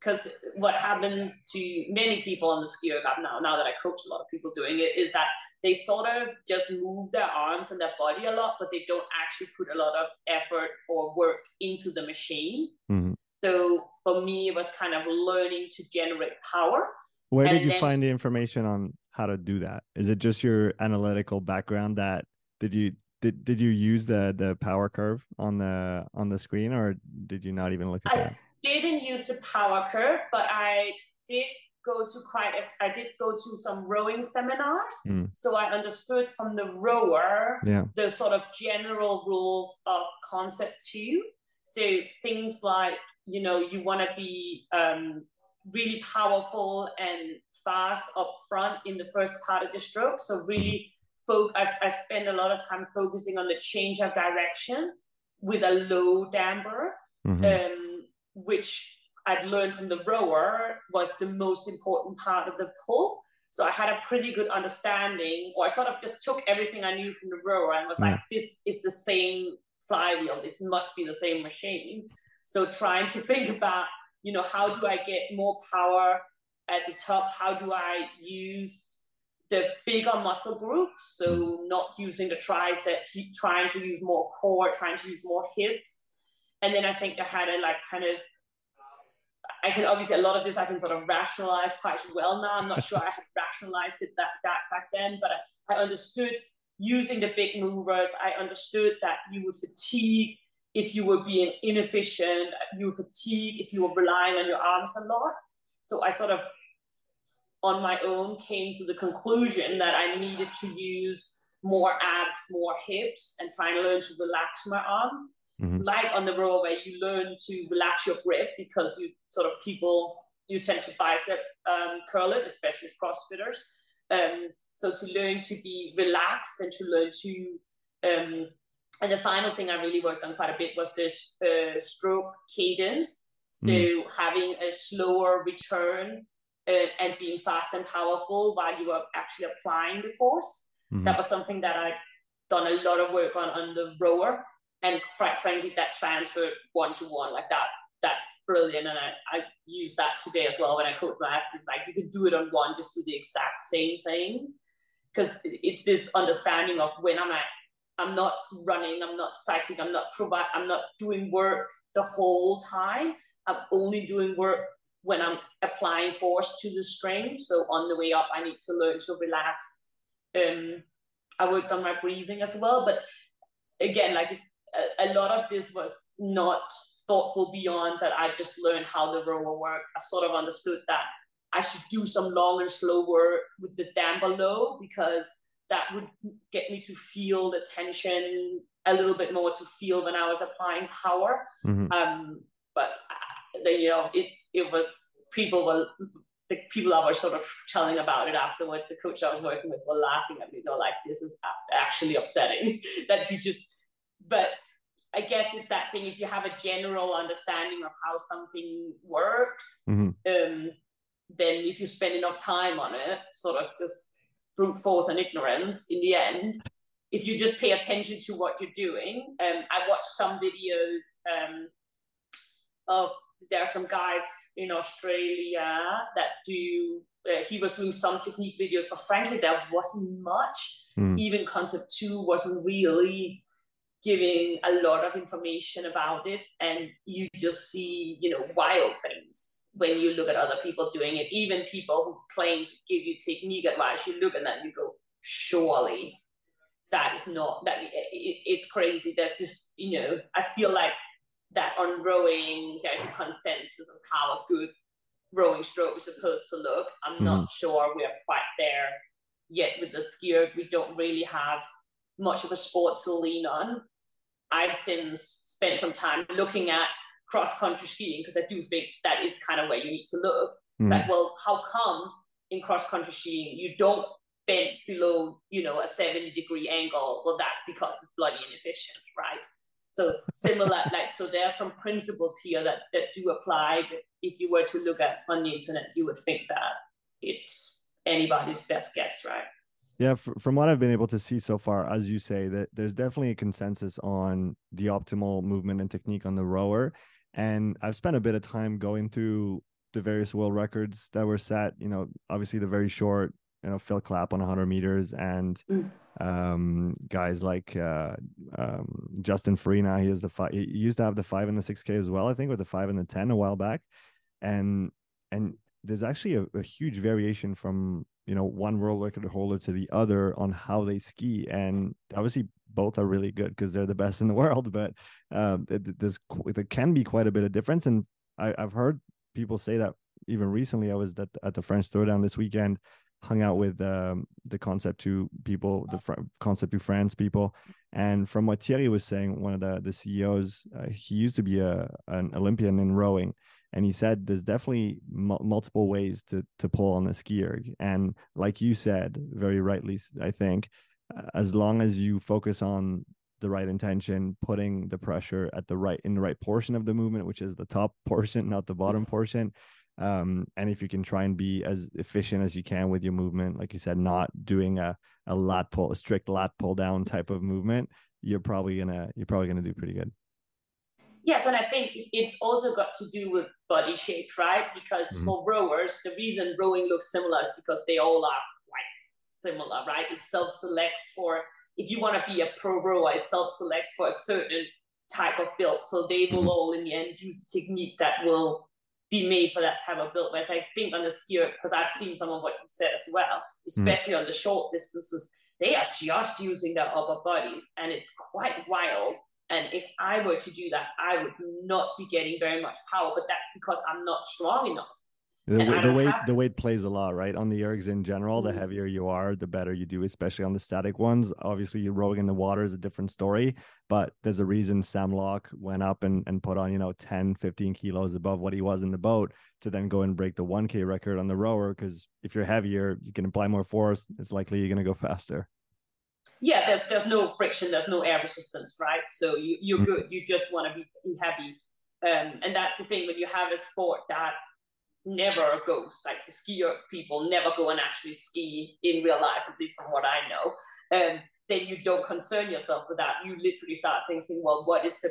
Because what happens to many people on the ski erg now, now that I coach a lot of people doing it, is that they sort of just move their arms and their body a lot, but they don't actually put a lot of effort or work into the machine. Mm-hmm. So for me, it was kind of learning to generate power. Where did you then, find the information on how to do that? Is it just your analytical background that did you did did you use the the power curve on the on the screen or did you not even look at I that? didn't use the power curve, but I did go to quite a, I did go to some rowing seminars. Mm. So I understood from the rower yeah. the sort of general rules of Concept2. So things like, you know, you want to be um, really powerful and fast up front in the first part of the stroke. So really fo- I've, I spend a lot of time focusing on the change of direction with a low damper, mm-hmm. um, which I'd learned from the rower was the most important part of the pull. So I had a pretty good understanding, or I sort of just took everything I knew from the rower and was yeah. like, this is the same flywheel. This must be the same machine. So trying to think about, you know, how do I get more power at the top? How do I use the bigger muscle groups, so mm. not using the tricep, trying to use more core, trying to use more hips. And then I think I had a like kind of, I can obviously a lot of this I can sort of rationalize quite well now. I'm not sure I had rationalized it that, that back then, but I, I understood using the big movers. I understood that you would fatigue if you were being inefficient. You would fatigue if you were relying on your arms a lot. So I sort of on my own came to the conclusion that I needed to use more abs, more hips, and trying to learn to relax my arms. Mm-hmm. Like on the row where you learn to relax your grip because you sort of people you tend to bicep um, curl it, especially CrossFitters. Um, so to learn to be relaxed and to learn to um, and the final thing I really worked on quite a bit was this uh, stroke cadence. So mm. having a slower return uh, and being fast and powerful while you are actually applying the force. Mm-hmm. That was something that I'd done a lot of work on on the rower, and quite frankly, that transferred one to one like that. That's brilliant, and I, I use that today as well when I coach my athletes. Like you can do it on one, just do the exact same thing, because it's this understanding of when I'm at, I'm not running, I'm not cycling, I'm not provide, I'm not doing work the whole time. I'm only doing work when I'm applying force to the string. So on the way up, I need to learn to relax. Um, I worked on my breathing as well, but again, like a, a lot of this was not thoughtful beyond that. I just learned how the rower worked. I sort of understood that I should do some long and slow work with the damper low because that would get me to feel the tension a little bit more to feel when I was applying power. Mm-hmm. Um, but then, you know, it's it was people were the people that were sort of telling about it afterwards. The coach I was working with were laughing at me. They're like, "This is actually upsetting that you just." But I guess it's that thing. If you have a general understanding of how something works, mm-hmm. um, then if you spend enough time on it, sort of just brute force and ignorance, in the end, if you just pay attention to what you're doing, um, I watched some videos um, of there are some guys in Australia that do. Uh, he was doing some technique videos, but frankly, there wasn't much. Mm. Even Concept2 wasn't really giving a lot of information about it and you just see you know wild things when you look at other people doing it even people who claim to give you technique advice you look at that and you go surely that is not that it, it's crazy there's just you know i feel like that on rowing there's a consensus of how a good rowing stroke is supposed to look i'm mm-hmm. not sure we're quite there yet with the ski erg we don't really have much of a sport to lean on. I've since spent some time looking at cross country skiing because I do think that is kind of where you need to look. Mm. Like, well, how come in cross country skiing you don't bend below, you know, a 70 degree angle? Well, that's because it's bloody inefficient, right? So similar, like, so there are some principles here that, that do apply. But if you were to look at on the internet, you would think that it's anybody's best guess, right? Yeah, from what I've been able to see so far, as you say, that there's definitely a consensus on the optimal movement and technique on the rower. And I've spent a bit of time going through the various world records that were set. You know, obviously the very short, you know, Phil Clapp on 100 meters, and mm. um, guys like uh, um, Justin Farina. He has the five. He used to have the five and the six K as well. I think with the five and the ten a while back, and and there's actually a, a huge variation from you know one world record holder to the other on how they ski. And obviously both are really good because they're the best in the world but uh, there's there can be quite a bit of difference. And I, have heard people say that even recently i was at, at the french throwdown this weekend hung out with um, the Concept2 people the Fr- Concept2 france people. And from what thierry was saying one of the the ceos uh, he used to be a an olympian in rowing and he said there's definitely m- multiple ways to to pull on the ski erg. And like you said very rightly i think as long as you focus on the right intention putting the pressure at the right in the right portion of the movement which is the top portion not the bottom portion um, and if you can try and be as efficient as you can with your movement like you said not doing a, a lat pull a strict lat pull down type of movement you're probably gonna you're probably gonna do pretty good Yes, and I think it's also got to do with body shape, right? Because mm-hmm. for rowers, the reason rowing looks similar is because they all are quite similar, right? It self selects for, if you want to be a pro rower, it self selects for a certain type of build. So they will mm-hmm. all, in the end, use a technique that will be made for that type of build. Whereas I think on the ski erg, because I've seen some of what you said as well, mm-hmm. especially mm-hmm. on the short distances, they are just using their upper bodies, and it's quite wild and if I were to do that, I would not be getting very much power, but that's because I'm not strong enough. The, the weight have... the weight plays a lot, right? On the ergs in general, mm-hmm. the heavier you are, the better you do, especially on the static ones. Obviously, rowing in the water is a different story, but there's a reason Sam Lock went up and, and put on, you know, 10, 15 kilos above what he was in the boat to then go and break the 1K record on the rower. Because if you're heavier, you can apply more force. It's likely you're going to go faster yeah, there's there's no friction, there's no air resistance, right? So you you're mm-hmm. good. You just want to be heavy, um, and that's the thing when you have a sport that never goes like the ski erg people never go and actually ski in real life, at least from what I know. Um, then you don't concern yourself with that. You literally start thinking, well, what is the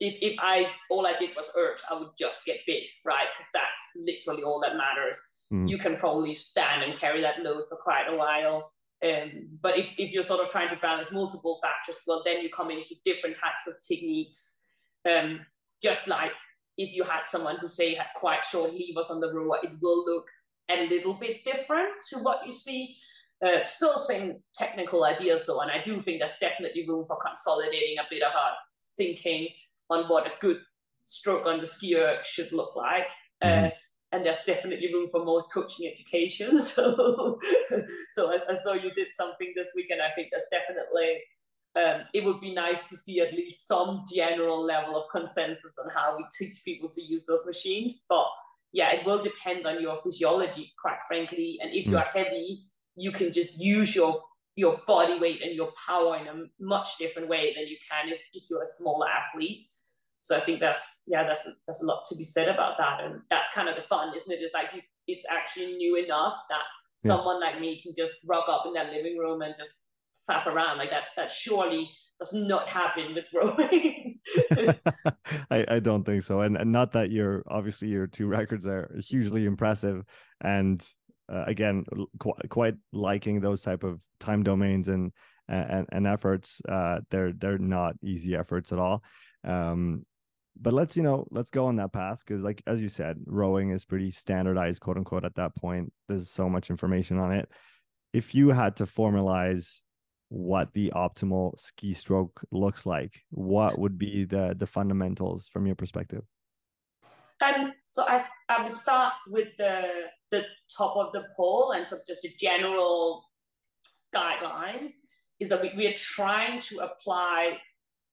if if I all I did was ergs, I would just get big, right? Because that's literally all that matters. Mm. You can probably stand and carry that load for quite a while. Um, but if, if you're sort of trying to balance multiple factors, well, then you come into different types of techniques. Um, just like if you had someone who say had quite short levers on the rower, it will look a little bit different to what you see. Uh, still same technical ideas though, and I do think there's definitely room for consolidating a bit of our thinking on what a good stroke on the ski erg should look like. Mm-hmm. Uh, and there's definitely room for more coaching education. So, so I, I, saw you did something this week, and I think there's definitely um, it would be nice to see at least some general level of consensus on how we teach people to use those machines. But yeah, it will depend on your physiology, quite frankly. And if you mm. are heavy, you can just use your your body weight and your power in a much different way than you can if, if you're a smaller athlete. So I think that's yeah, that's that's a lot to be said about that, and that's kind of the fun, isn't it? It's like you, it's actually new enough that yeah. someone like me can just rock up in their living room and just faff around like that. That surely does not happen with rowing. I, I don't think so. And, and not that you're obviously your two records are hugely impressive. And uh, again, qu- quite liking those type of time domains and, and, and efforts. Uh, they're, they're not easy efforts at all. Um, but let's, you know, let's go on that path. Cause like, as you said, rowing is pretty standardized, quote unquote, at that point. There's so much information on it. If you had to formalize what the optimal ski stroke looks like what would be the the fundamentals from your perspective um so i i would start with the the top of the pole and so just the general guidelines is that we, we are trying to apply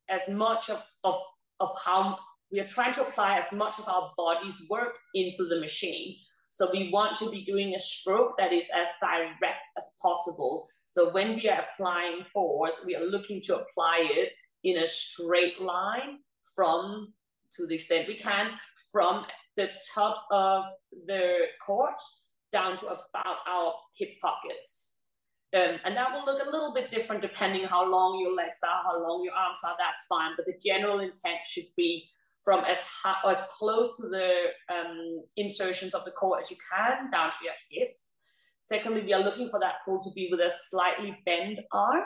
as much of of of how we are trying to apply as much of our body's work into the machine so we want to be doing a stroke that is as direct as possible so when we are applying force, we are looking to apply it in a straight line from, to the extent we can, from the top of the court down to about our hip pockets. Um, and that will look a little bit different depending how long your legs are, how long your arms are, that's fine. But the general intent should be from as, high, as close to the um, insertions of the core as you can down to your hips. Secondly, we are looking for that pull to be with a slightly bent arm.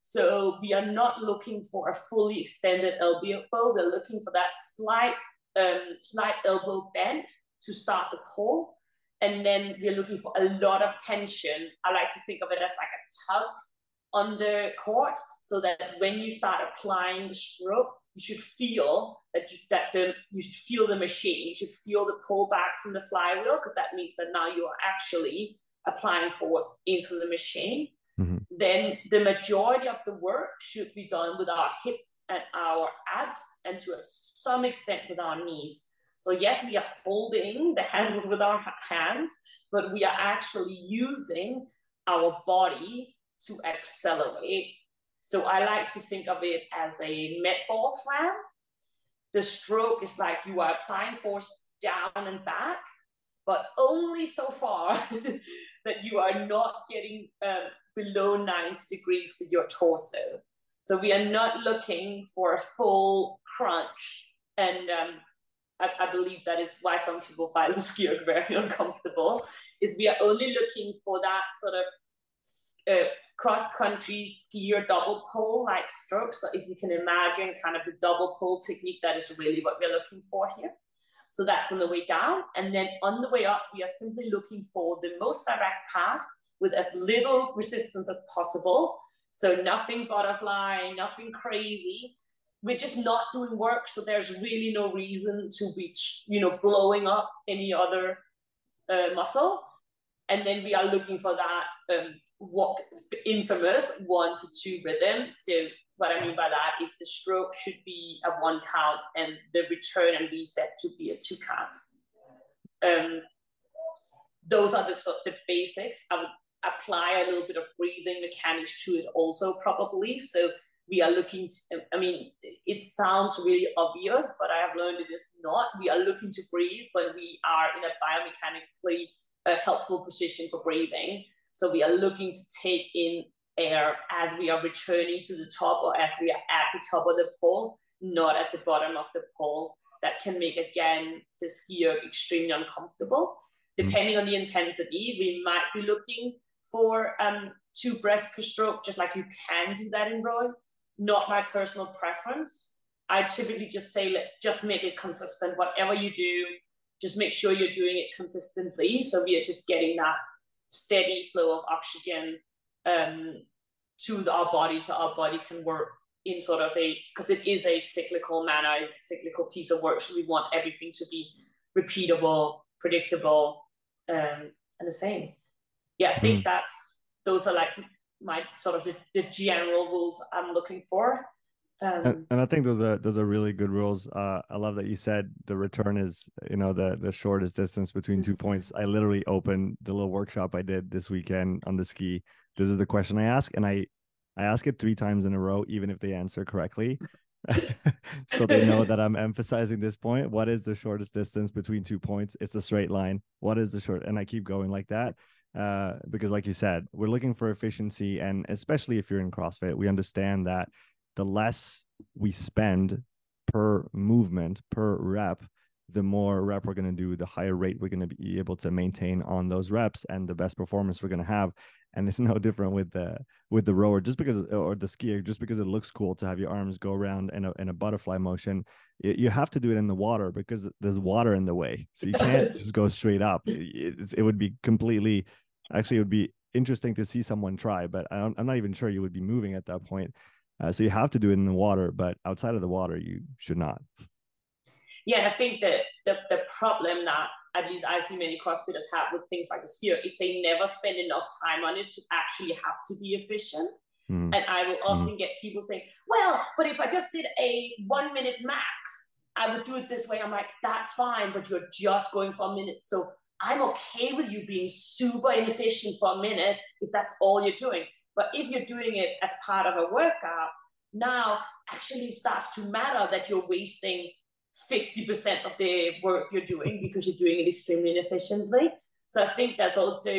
So we are not looking for a fully extended elbow. We're looking for that slight, um, slight elbow bend to start the pull. And then we're looking for a lot of tension. I like to think of it as like a tug on the cord so that when you start applying the stroke, you should feel that you, that the you should feel the machine. You should feel the pull back from the flywheel because that means that now you are actually applying force into the machine, mm-hmm. then the majority of the work should be done with our hips and our abs, and to some extent with our knees. So, yes, we are holding the handles with our hands, but we are actually using our body to accelerate. So, I like to think of it as a med ball slam. The stroke is like you are applying force down and back, but only so far that you are not getting uh, below 90 degrees with your torso. So we are not looking for a full crunch. And um, I, I, believe that is why some people find the ski very uncomfortable, is we are only looking for that sort of uh, cross-country skier double pull like stroke. So if you can imagine kind of the double pull technique, that is really what we're looking for here. So that's on the way down. And then on the way up, we are simply looking for the most direct path with as little resistance as possible. So nothing butterfly, nothing crazy. We're just not doing work. So there's really no reason to be, you know, blowing up any other uh, muscle. And then we are looking for that um, what infamous one to two rhythm. So what I mean by that is the stroke should be a one count and the return and reset to be a two count. Um, those are the, the basics. I would apply a little bit of breathing mechanics to it also probably. So we are looking to, I mean, it sounds really obvious, but I have learned it is not. We are looking to breathe when we are in a biomechanically helpful position for breathing. So we are looking to take in air as we are returning to the top or as we are at the top of the pole, not at the bottom of the pole. That can make, again, the ski erg extremely uncomfortable. Mm. Depending mm. on the intensity, we might be looking for um, two breaths per stroke, just like you can do that in rowing. Not my personal preference. I typically just say, let, just make it consistent. Whatever you do, just make sure you're doing it consistently. So we are just getting that steady flow of oxygen um, to our body so our body can work in sort of a because it is a cyclical manner it's a cyclical piece of work so we want everything to be repeatable predictable um, and the same yeah i think mm. that's those are like my sort of the, the general rules i'm looking for Um, and, and, I think those are those are really good rules. Uh, I love that you said the return is you know the the shortest distance between two points. I literally opened the little workshop I did this weekend on the ski. This is the question I ask, and I I ask it three times in a row, even if they answer correctly. so they know that I'm emphasizing this point. What is the shortest distance between two points? It's a straight line. What is the short? And I keep going like that uh, because, like you said, we're looking for efficiency, and especially if you're in CrossFit, we understand that the less we spend per movement per rep, the more rep we're going to do, the higher rate we're going to be able to maintain on those reps, and the best performance we're going to have. And it's no different with the with the rower. Just because or the ski erg just because it looks cool to have your arms go around in a, in a butterfly motion you have to do it in the water because there's water in the way. So you can't just go straight up. It, it would be completely actually it would be interesting to see someone try but I am not even sure you would be moving at that point uh, so you have to do it in the water but outside of the water you should not yeah i think that the, the problem that at least I see many CrossFitters have with things like the ski erg is they never spend enough time on it to actually have to be efficient. Mm. And I will hmm. often mm. get people saying, well, but if I just did a one minute max, I would do it this way. I'm like, that's fine, but you're just going for a minute. So I'm okay with you being super inefficient for a minute if that's all you're doing. But if you're doing it as part of a workout, now actually it starts to matter that you're wasting 50% of the work you're doing because you're doing it extremely inefficiently. So I think that's also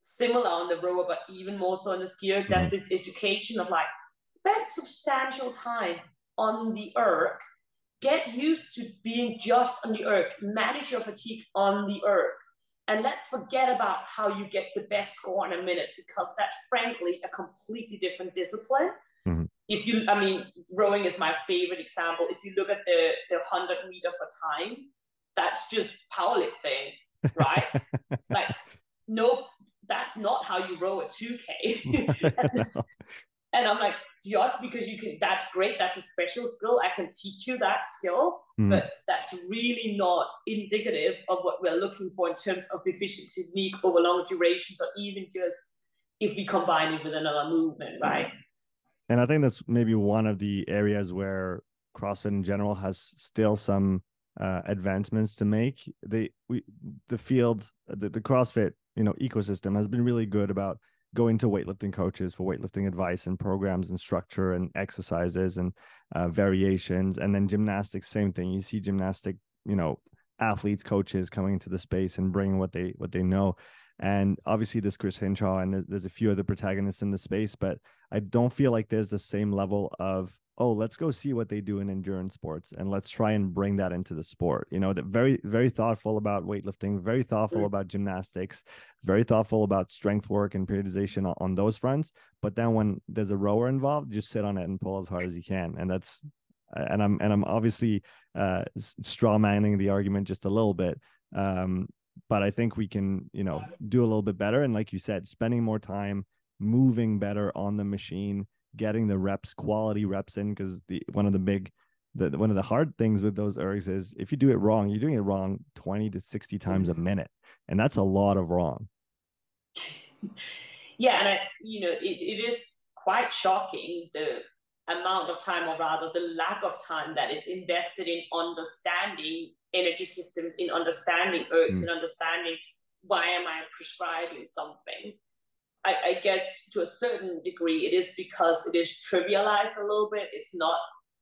similar on the rower, but even more so on the ski erg. That's mm-hmm. the education of like spend substantial time on the erg, get used to being just on the erg, manage your fatigue on the erg. And let's forget about how you get the best score in a minute because that's frankly a completely different discipline. Mm-hmm if you, I mean, rowing is my favorite example. If you look at the the hundred meter for time, that's just powerlifting, right? like, nope, that's not how you row a two k. and I'm like, just because you can, that's great. That's a special skill. I can teach you that skill, mm. but that's really not indicative of what we're looking for in terms of efficient technique over long durations, or even just if we combine it with another movement, right? and I think that's maybe one of the areas where CrossFit in general has still some uh, advancements to make. They we the field the, the CrossFit you know ecosystem has been really good about going to weightlifting coaches for weightlifting advice and programs and structure and exercises and uh, variations. And then gymnastics same thing. You see gymnastic you know athletes coaches coming into the space and bringing what they what they know. And obviously there's chris hinshaw and there's, there's a few other protagonists in the space but I don't feel like there's the same level of oh let's go see what they do in endurance sports and let's try and bring that into the sport. You know that very very thoughtful about weightlifting very thoughtful about gymnastics very thoughtful about strength work and periodization on, on, those fronts. But then when there's a rower involved just sit on it and pull as hard as you can. And that's and i'm and i'm obviously uh straw manning the argument just a little bit um but i think we can you know do a little bit better. And like you said spending more time moving better on the machine, getting the reps, quality reps in. Because the one of the big, the one of the hard things with those ergs is if you do it wrong, you're doing it wrong twenty to sixty times a minute, and that's a lot of wrong. Yeah, and I, you know, it, it is quite shocking the amount of time, or rather, the lack of time that is invested in understanding energy systems, in understanding ergs, mm. in understanding why am I prescribing something I, I guess to a certain degree, it is because it is trivialized a little bit. It's not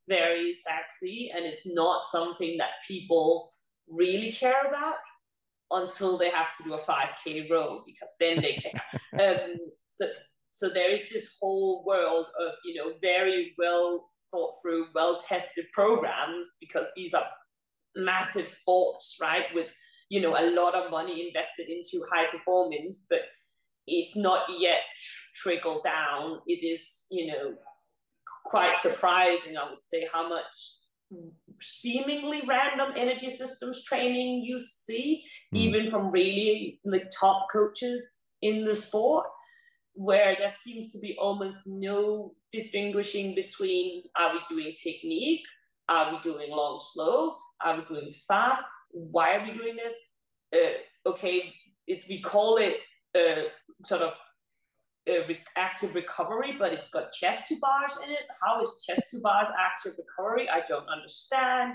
very sexy and it's not something that people really care about until they have to do a 5k row because then they care um, so so there is this whole world of you know very well thought through well tested programs because these are massive sports right with you know a lot of money invested into high performance but it's not yet tr- trickled down. It is, you know, quite surprising, I would say, how much seemingly random energy systems training you see, mm. even from really like top coaches in the sport, where there seems to be almost no distinguishing between are we doing technique, are we doing long slow, are we doing fast, why are we doing this? Uh, okay, it, we call it uh, sort of re- active recovery, but it's got chest to bars in it. How is chest to bars active recovery? I don't understand.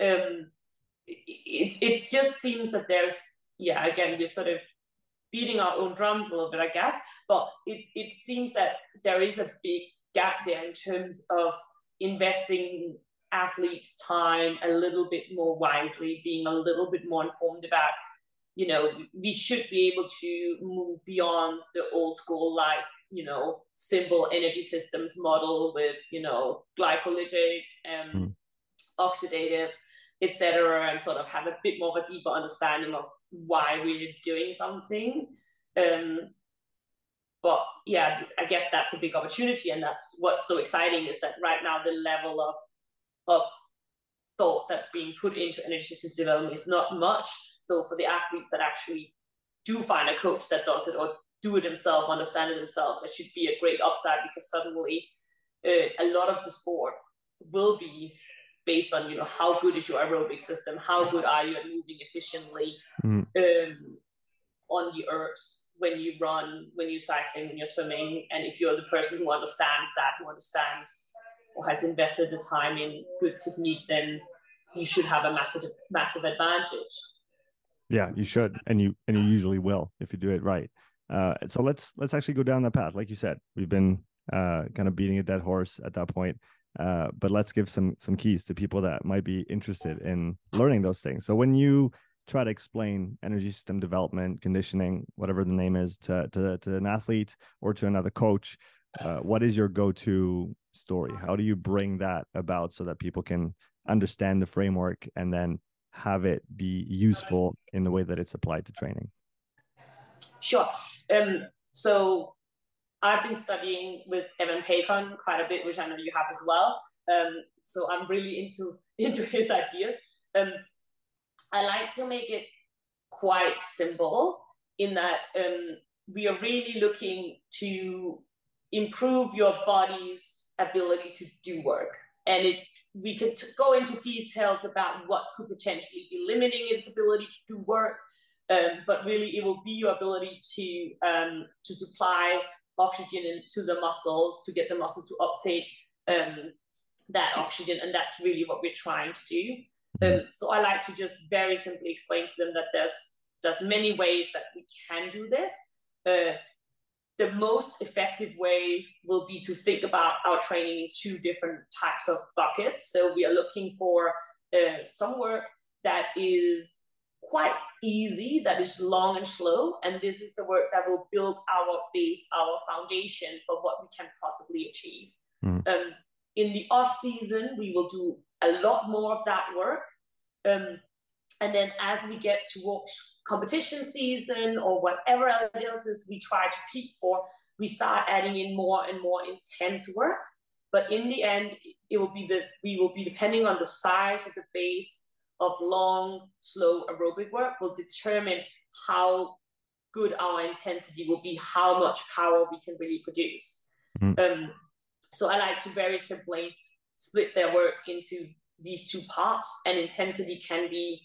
Um, it, it just seems that there's, yeah, again, we're sort of beating our own drums a little bit, I guess, but it, it seems that there is a big gap there in terms of investing athletes' time a little bit more wisely, being a little bit more informed about you know, we should be able to move beyond the old school, like, you know, simple energy systems model with, you know, glycolytic and mm. oxidative, etc., and sort of have a bit more of a deeper understanding of why we're doing something. Um, but yeah, I guess that's a big opportunity, and that's what's so exciting is that right now the level of of thought that's being put into energy systems development is not much so for the athletes that actually do find a coach that does it or do it themselves, understand it themselves, that should be a great upside because suddenly uh, a lot of the sport will be based on you know how good is your aerobic system, how good are you at moving efficiently mm. um, on the ergs when you run, when you're cycling, when you're swimming, and if you're the person who understands that, who understands or has invested the time in good technique, then you should have a massive massive advantage. Yeah, you should, and you and you usually will if you do it right. Uh, so let's let's actually go down that path. Like you said, we've been uh, kind of beating a dead horse at that point. Uh, but let's give some some keys to people that might be interested in learning those things. So when you try to explain energy system development, conditioning, whatever the name is, to to, to an athlete or to another coach, uh, what is your go-to story? How do you bring that about so that people can understand the framework and then have it be useful in the way that it's applied to training? Sure. Um, so I've been studying with Evan Peikon quite a bit, which I know you have as well. Um, so I'm really into into his ideas. Um, I like to make it quite simple in that um, we are really looking to improve your body's ability to do work, and it we could go into details about what could potentially be limiting its ability to do work, um, but really it will be your ability to um, to supply oxygen into the muscles to get the muscles to uptake um, that oxygen, and that's really what we're trying to do. Um, so I like to just very simply explain to them that there's there's many ways that we can do this. Uh, the most effective way will be to think about our training in two different types of buckets. So we are looking for uh, some work that is quite easy, that is long and slow. And this is the work that will build our base, our foundation for what we can possibly achieve. Mm. Um, in the off season, we will do a lot more of that work. Um, and then as we get towards competition season or whatever else is we try to peak for, we start adding in more and more intense work. But in the end, it will be the we will be depending on the size of the base of long, slow aerobic work will determine how good our intensity will be, how much power we can really produce. Mm-hmm. Um, so I like to very simply split their work into these two parts, and intensity can be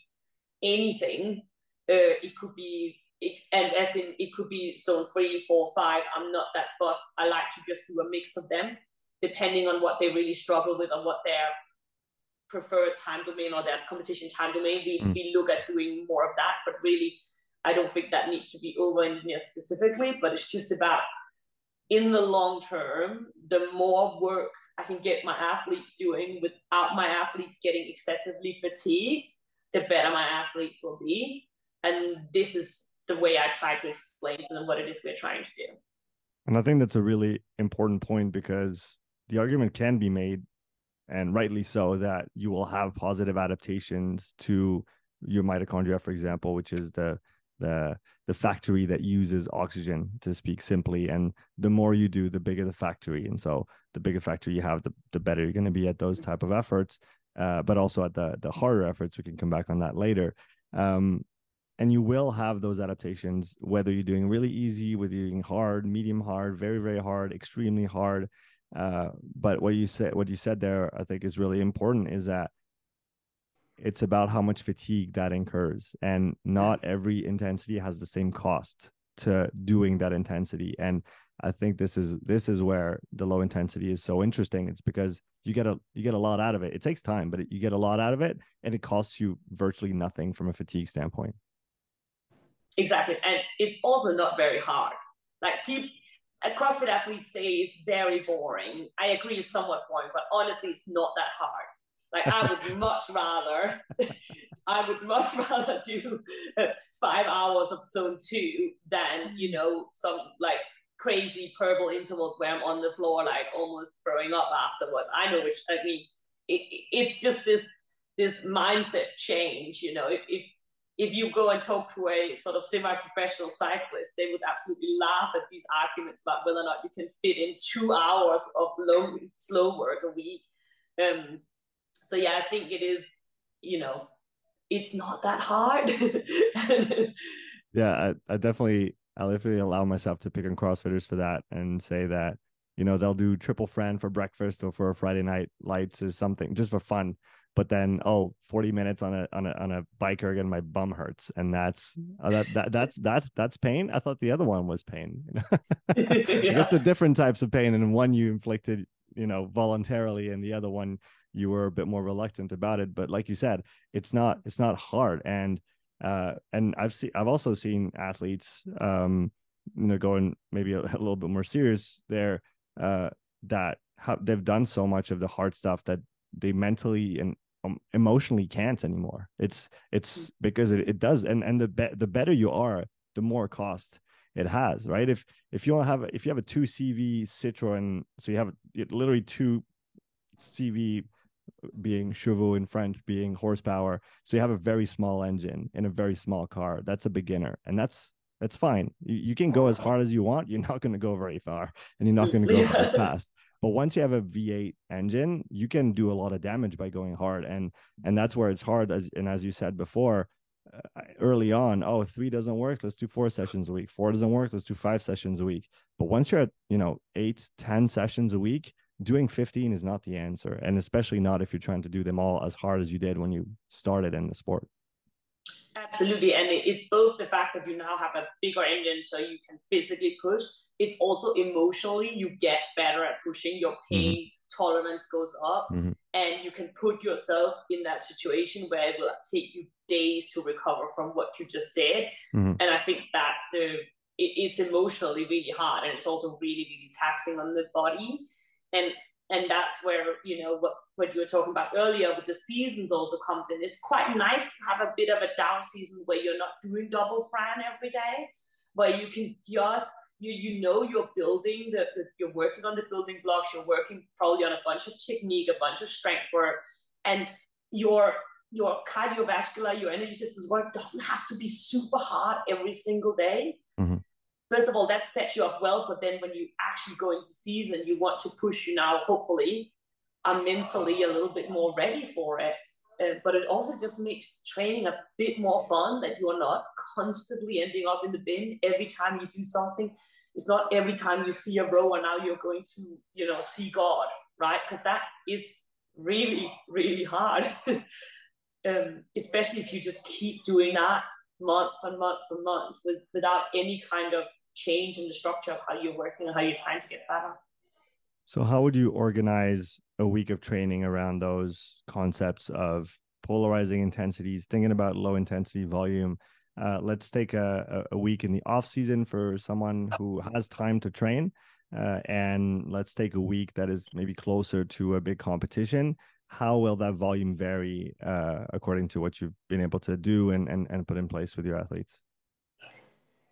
anything uh, it could be it, and as in it could be zone three, four, five. I'm not that fussed. I like to just do a mix of them, depending on what they really struggle with and what their preferred time domain or their competition time domain. We mm. we look at doing more of that, but really, I don't think that needs to be over engineered specifically. But it's just about in the long term, the more work I can get my athletes doing without my athletes getting excessively fatigued, the better my athletes will be. And this is the way I try to explain to them what it is we're trying to do. And I think that's a really important point because the argument can be made, and rightly so, that you will have positive adaptations to your mitochondria, for example, which is the the the factory that uses oxygen to speak simply. And the more you do the bigger the factory. And so the bigger factory you have the, the better you're going to be at those type of efforts uh, but also at the the harder efforts we can come back on that later. Um, and you will have those adaptations whether you're doing really easy whether you're doing hard medium hard very very hard extremely hard. Uh, but what you said what you said there i think is really important is that it's about how much fatigue that incurs and not every intensity has the same cost to doing that intensity. And i think this is this is where the low intensity is so interesting. It's because you get a you get a lot out of it it takes time but you get a lot out of it and it costs you virtually nothing from a fatigue standpoint exactly and it's also not very hard like people CrossFit athletes say it's very boring. I agree it's somewhat boring, but honestly, it's not that hard. Like I would much rather, I would much rather do uh, five hours of zone two than you mm. know some like crazy purple intervals where I'm on the floor like almost throwing up afterwards. I know which I mean, it, it's just this this mindset change. You know, if, if if you go and talk to a sort of semi-professional cyclist, they would absolutely laugh at these arguments about whether or not you can fit in two hours of low slow work a week. Um, so yeah, I think it is. You know, it's not that hard. yeah, I, I definitely, I definitely allow myself to pick on CrossFitters for that and say that you know they'll do triple Fran for breakfast or for a Friday night lights or something just for fun. But then oh 40 minutes on a on a on a bike erg again my bum hurts. And that's uh, that, that that's that that's pain? I thought the other one was pain. You know yeah. guess the different types of pain and one you inflicted you know voluntarily and the other one you were a bit more reluctant about it. But like you said it's not it's not hard. And uh and i've seen i've also seen athletes um you know going maybe a, a little bit more serious there uh that have, they've done so much of the hard stuff that they mentally and um, emotionally can't anymore. It's it's mm. because it, it does, and and the be- the better you are, the more cost it has, right? If if you have if you have a two CV Citroen, so you have literally two CV being chevaux in French, being horsepower. So you have a very small engine in a very small car. That's a beginner, and that's that's fine. You, you can go as hard as you want. You're not going to go very far, and you're not going to go yeah. very fast. But once you have a V8 engine, you can do a lot of damage by going hard, and and that's where it's hard. As and as you said before, uh, early on, oh three doesn't work, let's do four sessions a week. Four doesn't work, let's do five sessions a week. But once you're at you know eight, ten sessions a week, doing 15 is not the answer, and especially not if you're trying to do them all as hard as you did when you started in the sport. Absolutely. And it's both the fact that you now have a bigger engine so you can physically push. It's also emotionally, you get better at pushing. Your mm-hmm. pain mm-hmm. tolerance goes up. Mm-hmm. And you can put yourself in that situation where it will take you days to recover from what you just did. Mm-hmm. And I think that's the, it, it's emotionally really hard. And it's also really, really taxing on the body. And and that's where you know what what you were talking about earlier with the seasons also comes in. It's quite nice to have a bit of a down season where you're not doing double fran every day where you can just you you know you're building the, the you're working on the building blocks you're working probably on a bunch of technique a bunch of strength work and your your cardiovascular your energy systems work doesn't have to be super hard every single day. Mm-hmm first of all, that sets you up well for then when you actually go into season, you want to push you now, hopefully, are mentally a little bit more ready for it. Uh, but it also just makes training a bit more fun that you are not constantly ending up in the bin every time you do something. It's not every time you see a row and now you're going to, you know, see God, right? Because that is really, really hard. um, especially if you just keep doing that month and month and months with, without any kind of change in the structure of how you're working and how you're trying to get better. So, how would you organize a week of training around those concepts of polarizing intensities, thinking about low intensity volume? Uh, let's take a, a week in the off season for someone who has time to train, uh, and let's take a week that is maybe closer to a big competition. How will that volume vary uh, according to what you've been able to do and, and, and put in place with your athletes?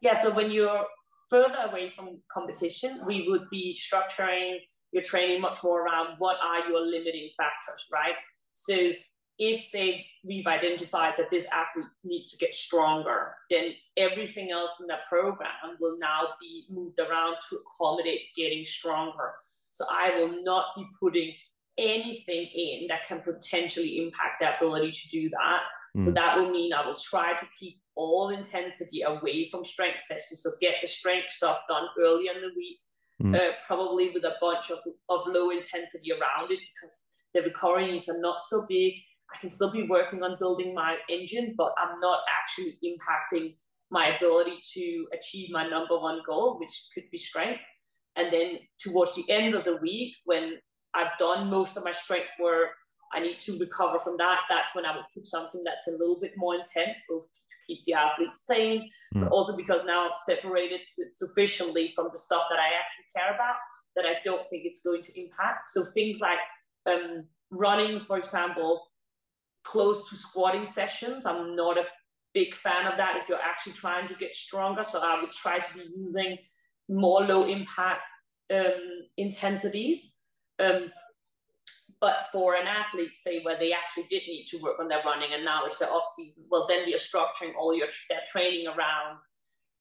Yeah, so when you're further away from competition, we would be structuring your training much more around what are your limiting factors, right? So if say we've identified that this athlete needs to get stronger, then everything else in that program will now be moved around to accommodate getting stronger. So I will not be putting anything in that can potentially impact their ability to do that. Mm. So that will mean I will try to keep all intensity away from strength sessions. So get the strength stuff done early in the week, mm. uh, probably with a bunch of, of low intensity around it because the recovery needs are not so big. I can still be working on building my engine, but I'm not actually impacting my ability to achieve my number one goal, which could be strength. And then towards the end of the week, when I've done most of my strength work, I need to recover from that. That's when I would put something that's a little bit more intense, both to keep the athlete sane, mm. but also because now I've separated sufficiently from the stuff that I actually care about that I don't think it's going to impact. So things like um, running, for example, close to squatting sessions, I'm not a big fan of that if you're actually trying to get stronger. So I would try to be using more low impact um, intensities. Um, but for an athlete, say where they actually did need to work on their running and now it's the off season, well, then you're structuring all your their training around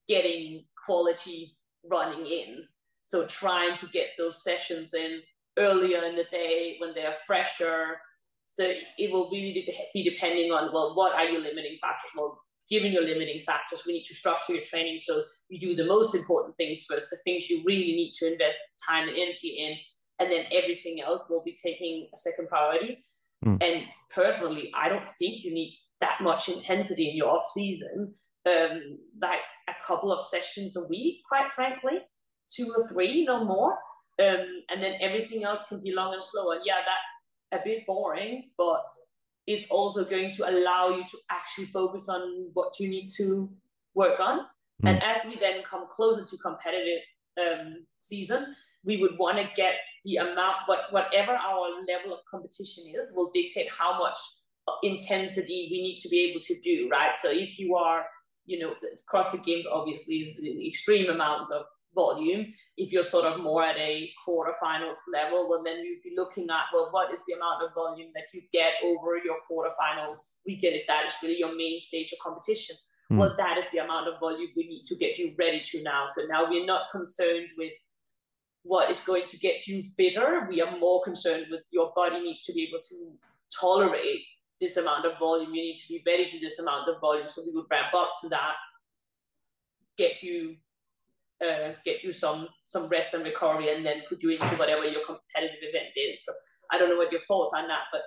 getting quality running in. So trying to get those sessions in earlier in the day when they're fresher. So it will really be depending on well, what are your limiting factors? Well, given your limiting factors, we need to structure your training so you do the most important things first, the things you really need to invest time and energy in and then everything else will be taking a second priority. Mm. And personally, I don't think you need that much intensity in your off season. Um, like a couple of sessions a week, quite frankly, two or three, no more. Um, and then everything else can be long and slow. And yeah, that's a bit boring, but it's also going to allow you to actually focus on what you need to work on. Mm. And as we then come closer to competitive um, season, we would want to get the amount, but whatever our level of competition is, will dictate how much intensity we need to be able to do, right? So if you are, you know, CrossFit Games obviously is an extreme amounts of volume. If you're sort of more at a quarterfinals level, well, then you'd be looking at, well, what is the amount of volume that you get over your quarterfinals weekend if that is really your main stage of competition? Mm. Well, that is the amount of volume we need to get you ready to now. So now we're not concerned with what is going to get you fitter. We are more concerned with your body needs to be able to tolerate this amount of volume. You need to be ready to this amount of volume. So we would ramp up to that, get you uh, get you some some rest and recovery, and then put you into whatever your competitive event is. So I don't know what your thoughts on that, but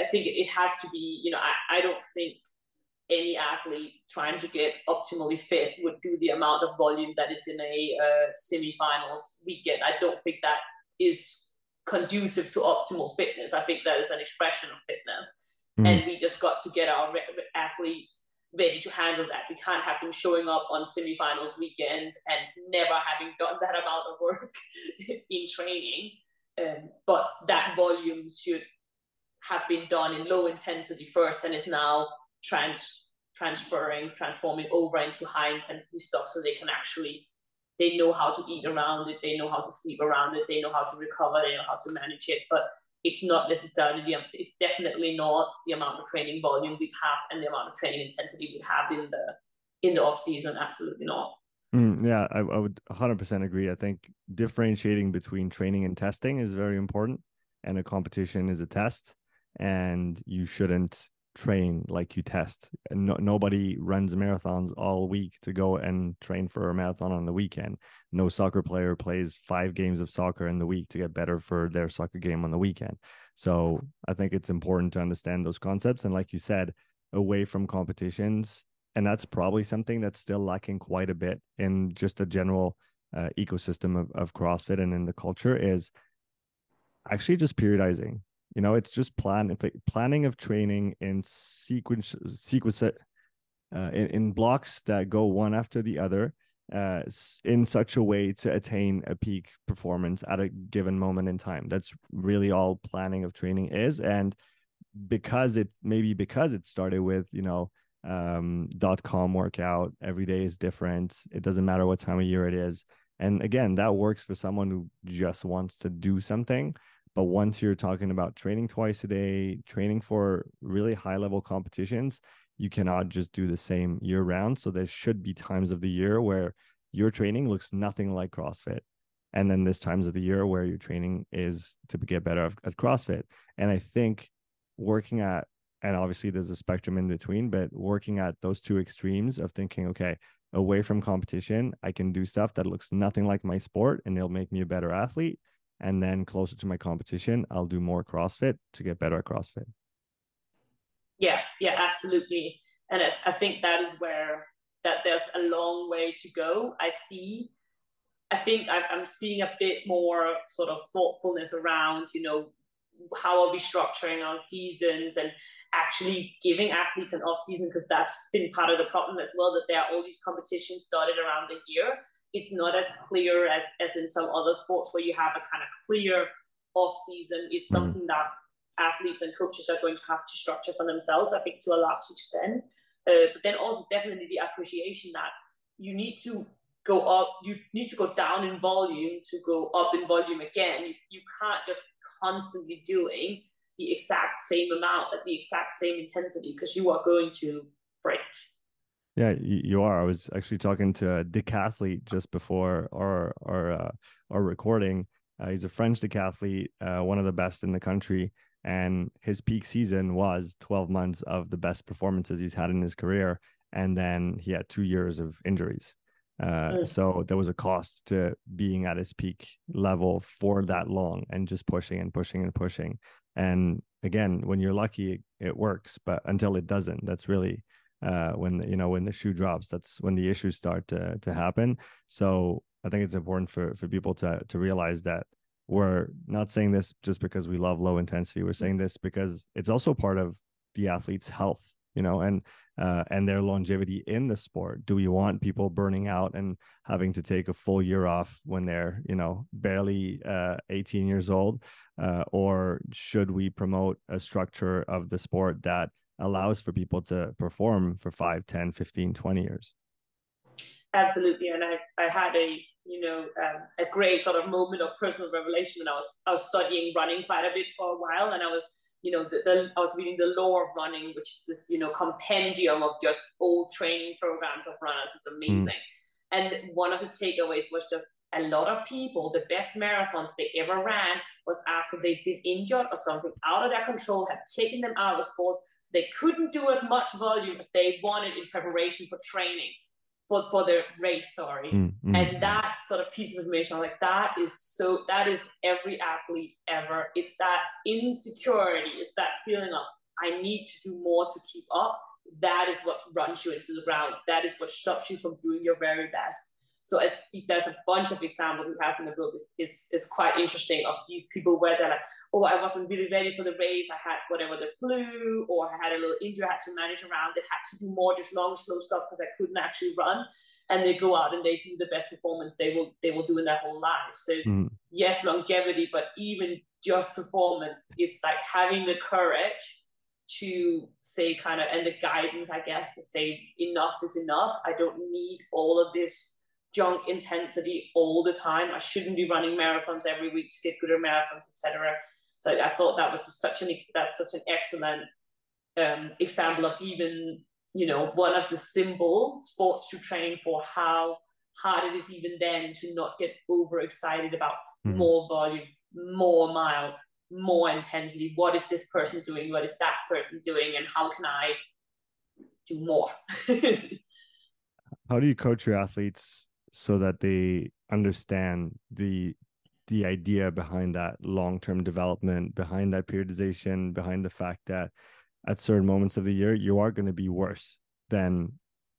I think it has to be. You know, I, I don't think any athlete trying to get optimally fit would do the amount of volume that is in a uh, semifinals weekend. I don't think that is conducive to optimal fitness. I think that is an expression of fitness. Mm. And we just got to get our re- athletes ready to handle that. We can't have them showing up on semifinals weekend and never having done that amount of work in training. Um, but that volume should have been done in low intensity first and is now trans transferring, transforming over into high intensity stuff so they can actually they know how to eat around it, they know how to sleep around it, they know how to recover, they know how to manage it. But it's not necessarily the it's definitely not the amount of training volume we have and the amount of training intensity we have in the in the off season. Absolutely not. Mm, yeah, I, I would 100% agree. I think differentiating between training and testing is very important, and a competition is a test, and you shouldn't train like you test. No, nobody runs marathons all week to go and train for a marathon on the weekend. No soccer player plays five games of soccer in the week to get better for their soccer game on the weekend. So I think it's important to understand those concepts. And like you said, away from competitions, and that's probably something that's still lacking quite a bit in just a general uh, ecosystem of, of CrossFit and in the culture is actually just periodizing you know, it's just plan planning of training in sequence sequence uh, in, in blocks that go one after the other uh, in such a way to attain a peak performance at a given moment in time. That's really all planning of training is. And because it maybe because it started with, you know, um, dot com workout, every day is different. It doesn't matter what time of year it is. And again, that works for someone who just wants to do something. But once you're talking about training twice a day, training for really high level competitions, you cannot just do the same year round. So there should be times of the year where your training looks nothing like CrossFit. And then there's times of the year where your training is to get better at CrossFit. And I think working at, and obviously there's a spectrum in between, but working at those two extremes of thinking, okay, away from competition, I can do stuff that looks nothing like my sport and it'll make me a better athlete and then closer to my competition i'll do more crossfit to get better at crossfit. Yeah yeah absolutely. And i, I think that is where that there's a long way to go. I see, I think I'm seeing a bit more sort of thoughtfulness around, you know, how are we structuring our seasons and actually giving athletes an off season because that's been part of the problem as well that there are all these competitions dotted around the year it's not as clear as as in some other sports where you have a kind of clear off season it's mm-hmm. something that athletes and coaches are going to have to structure for themselves i think to a large extent uh, but then also definitely the appreciation that you need to go up you need to go down in volume to go up in volume again you, you can't just constantly doing the exact same amount at the exact same intensity because you are going to break. Yeah, you are. I was actually talking to a decathlete just before our our uh, our recording. Uh, he's a French decathlete, uh, one of the best in the country, and his peak season was 12 months of the best performances he's had in his career, and then he had two years of injuries. Uh. So there was a cost to being at his peak level for that long and just pushing and pushing and pushing. And again, when you're lucky, it works, but until it doesn't, that's really uh, when the, you know when the shoe drops. That's when the issues start to to happen. So I think it's important for for people to to realize that we're not saying this just because we love low intensity. We're saying this because it's also part of the athlete's health you know, and uh, and their longevity in the sport. Do we want people burning out and having to take a full year off when they're, you know, barely uh, 18 years old? Uh, or should we promote a structure of the sport that allows for people to perform for 5, 10, 15, 20 years? Absolutely. And I, I had a, you know, um, a great sort of moment of personal revelation when I was, I was studying running quite a bit for a while and I was you know, the, the, I was reading the Lore of Running, which is this, you know, compendium of just old training programs of runners. It's amazing. Mm. And one of the takeaways was just a lot of people, the best marathons they ever ran was after they'd been injured or something out of their control had taken them out of sport. So they couldn't do as much volume as they wanted in preparation for training for, for the race, sorry. Mm-hmm. And that sort of piece of information, I'm like, that is so, that is every athlete ever. It's that insecurity, it's that feeling of, I need to do more to keep up. That is what runs you into the ground. That is what stops you from doing your very best. So as there's a bunch of examples he has in the book. It's, it's, it's quite interesting of these people where they're like, oh, I wasn't really ready for the race. I had whatever the flu, or I had a little injury. I had to manage around. They had to do more just long, slow stuff because I couldn't actually run. And they go out and they do the best performance they will they will do in their whole life. So mm. yes, longevity, but even just performance, it's like having the courage to say kind of and the guidance, I guess, to say enough is enough. I don't need all of this junk intensity all the time. I shouldn't be running marathons every week to get good at marathons, etc. So I thought that was such an that's such an excellent um, example of even you know one of the simple sports to train for how hard it is even then to not get overexcited about mm-hmm. more volume, more miles, more intensity. What is this person doing? What is that person doing? And how can I do more? how do you coach your athletes so that they understand the the idea behind that long-term development behind that periodization behind the fact that at certain moments of the year you are going to be worse than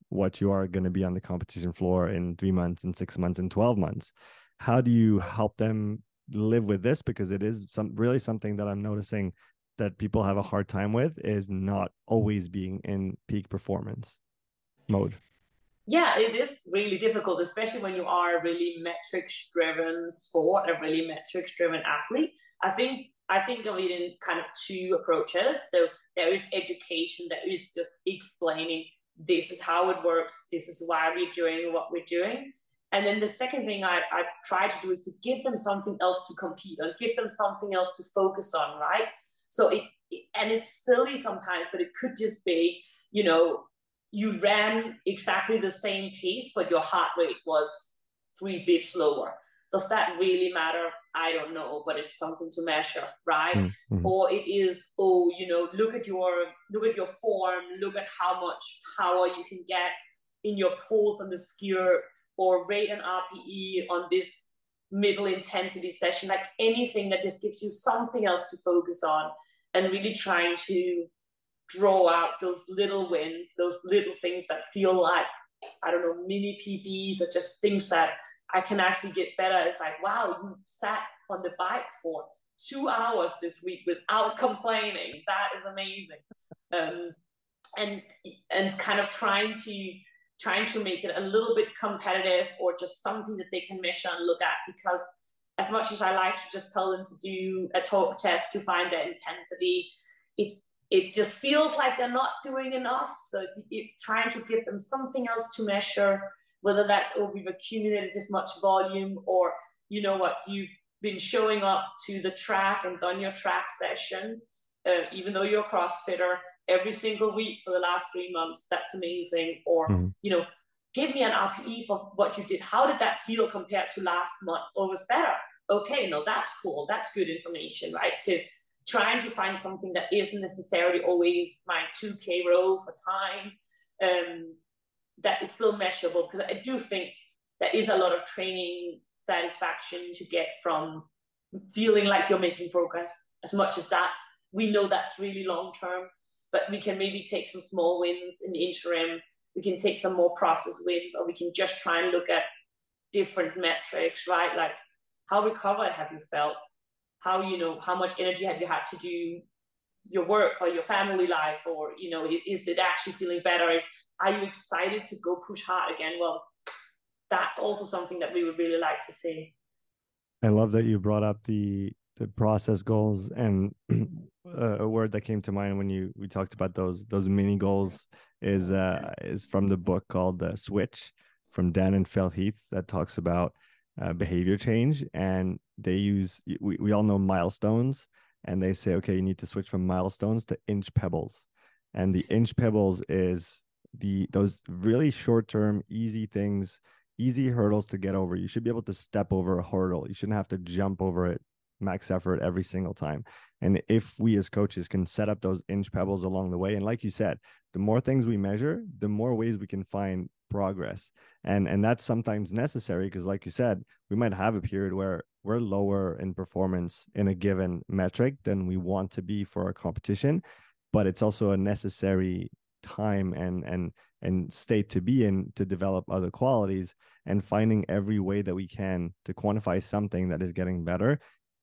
what you are going to be on the competition floor in 3 months and 6 months and 12 months. How do you help them live with this? Because it is some really something that i'm noticing that people have a hard time with is not always being in peak performance mode yeah, it is really difficult, especially when you are a really metrics driven sport, a really metrics driven athlete. I think I think of it in kind of two approaches. So there is education that is just explaining this is how it works, this is why we're doing what we're doing. And then the second thing I, I try to do is to give them something else to compete on, give them something else to focus on, right? So it, and it's silly sometimes, but it could just be, you know, you ran exactly the same pace, but your heart rate was three beats lower. Does that really matter? I don't know, but it's something to measure, right? Mm-hmm. Or it is, oh, you know, look at your look at your form, look at how much power you can get in your pulse on the ski erg, or rate an RPE on this middle intensity session, like anything that just gives you something else to focus on, and really trying to draw out those little wins, those little things that feel like I don't know, mini PBs or just things that I can actually get better. It's like, wow, you sat on the bike for two hours this week without complaining. That is amazing. Um, and and kind of trying to trying to make it a little bit competitive or just something that they can measure and look at because as much as I like to just tell them to do a talk test to find their intensity, it's it just feels like they're not doing enough. So if you're trying to give them something else to measure, whether that's oh we've accumulated this much volume or you know what you've been showing up to the track and done your track session, uh, even though you're a CrossFitter every single week for the last three months. That's amazing. Or mm-hmm. you know, give me an RPE for what you did. How did that feel compared to last month? Or was better? Okay, no, that's cool. That's good information, right? So trying to find something that isn't necessarily always my 2K row for time um, that is still measurable. Because I do think there is a lot of training satisfaction to get from feeling like you're making progress. As much as that we know that's really long term but we can maybe take some small wins in the interim. We can take some more process wins or we can just try and look at different metrics right? Like how recovered have you felt how you know how much energy have you had to do your work or your family life or you know is it actually feeling better? Are you excited to go push hard again? Well that's also something that we would really like to see. I love that you brought up the the process goals and uh, a word that came to mind when you we talked about those those mini goals is uh is from the book called the switch from dan and phil heath that talks about uh, behavior change and they use we, we all know milestones and they say okay you need to switch from milestones to inch pebbles. And the inch pebbles is the those really short term easy things easy hurdles to get over. You should be able to step over a hurdle. You shouldn't have to jump over it max effort every single time. And if we as coaches can set up those inch pebbles along the way and like you said the more things we measure the more ways we can find progress. And and that's sometimes necessary because like you said we might have a period where we're lower in performance in a given metric than we want to be for our competition but it's also a necessary time and and and state to be in to develop other qualities and finding every way that we can to quantify something that is getting better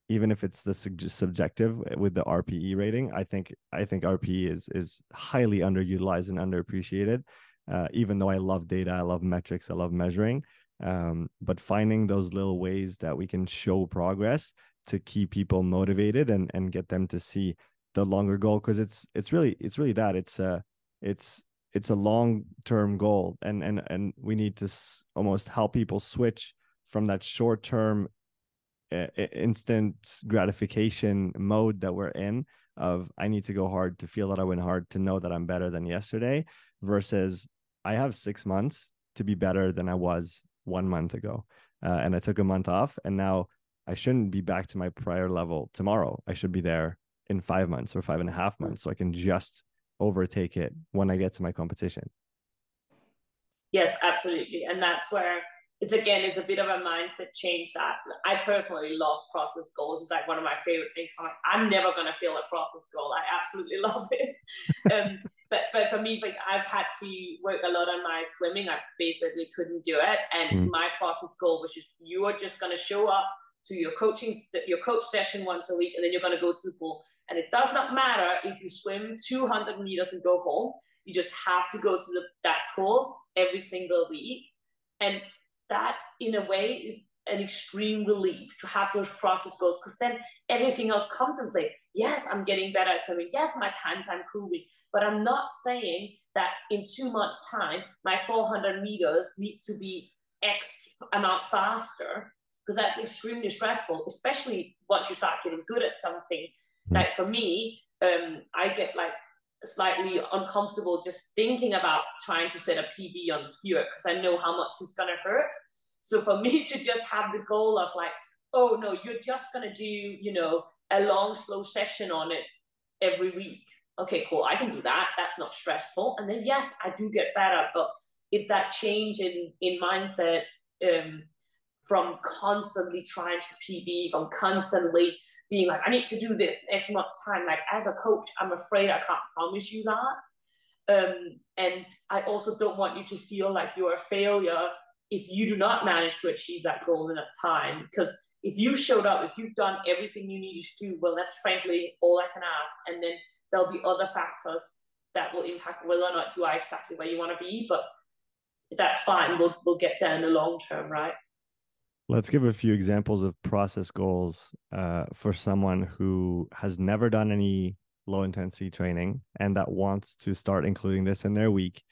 even if it's the subjective with the RPE rating. I think I think RPE is is highly underutilized and underappreciated uh, even though I love data, I love metrics, I love measuring. Um, but finding those little ways that we can show progress to keep people motivated and and get them to see the longer goal because it's it's really it's really that it's a it's it's a long term goal and and and we need to s- almost help people switch from that short term uh, instant gratification mode that we're in of I need to go hard to feel that I went hard to know that I'm better than yesterday versus I have six months to be better than I was one month ago. Uh, and I took a month off, and now I shouldn't be back to my prior level tomorrow. I should be there in five months or five and a half months so I can just overtake it when I get to my competition. Yes, absolutely. And that's where it's again it's a bit of a mindset change that I personally love process goals. It's like one of my favorite things. I'm like, I'm never gonna feel a process goal. I absolutely love it. um, but but for me, like I've had to work a lot on my swimming. I basically couldn't do it, and mm. my process goal was just you are just gonna show up to your coaching your coach session once a week, and then you're gonna go to the pool. And it does not matter if you swim 200 meters and go home. You just have to go to the, that pool every single week. And that in a way is an extreme relief to have those process goals because then everything else comes in place. Yes, I'm getting better at swimming. Yes, my times I'm improving, but I'm not saying that in two months' time my 400 meters needs to be X amount faster because that's extremely stressful, especially once you start getting good at something. Hmm. Like for me, um, I get like slightly uncomfortable just thinking about trying to set a PB on ski erg because I know how much it's gonna hurt. So for me to just have the goal of like, oh no, you're just gonna do, you know, a long, slow session on it every week. Okay, cool, I can do that. That's not stressful. And then yes, I do get better, but it's that change in in mindset um, from constantly trying to PB, from constantly being like, I need to do this next month's time. Like as a coach, I'm afraid I can't promise you that. Um, and I also don't want you to feel like you're a failure if you do not manage to achieve that goal in that time. Because if you showed up, if you've done everything you needed to do, well, that's frankly all I can ask. And then there'll be other factors that will impact whether or not you are exactly where you want to be. But that's fine. We'll we'll get there in the long term, right? Let's give a few examples of process goals uh, for someone who has never done any low intensity training and that wants to start including this in their week,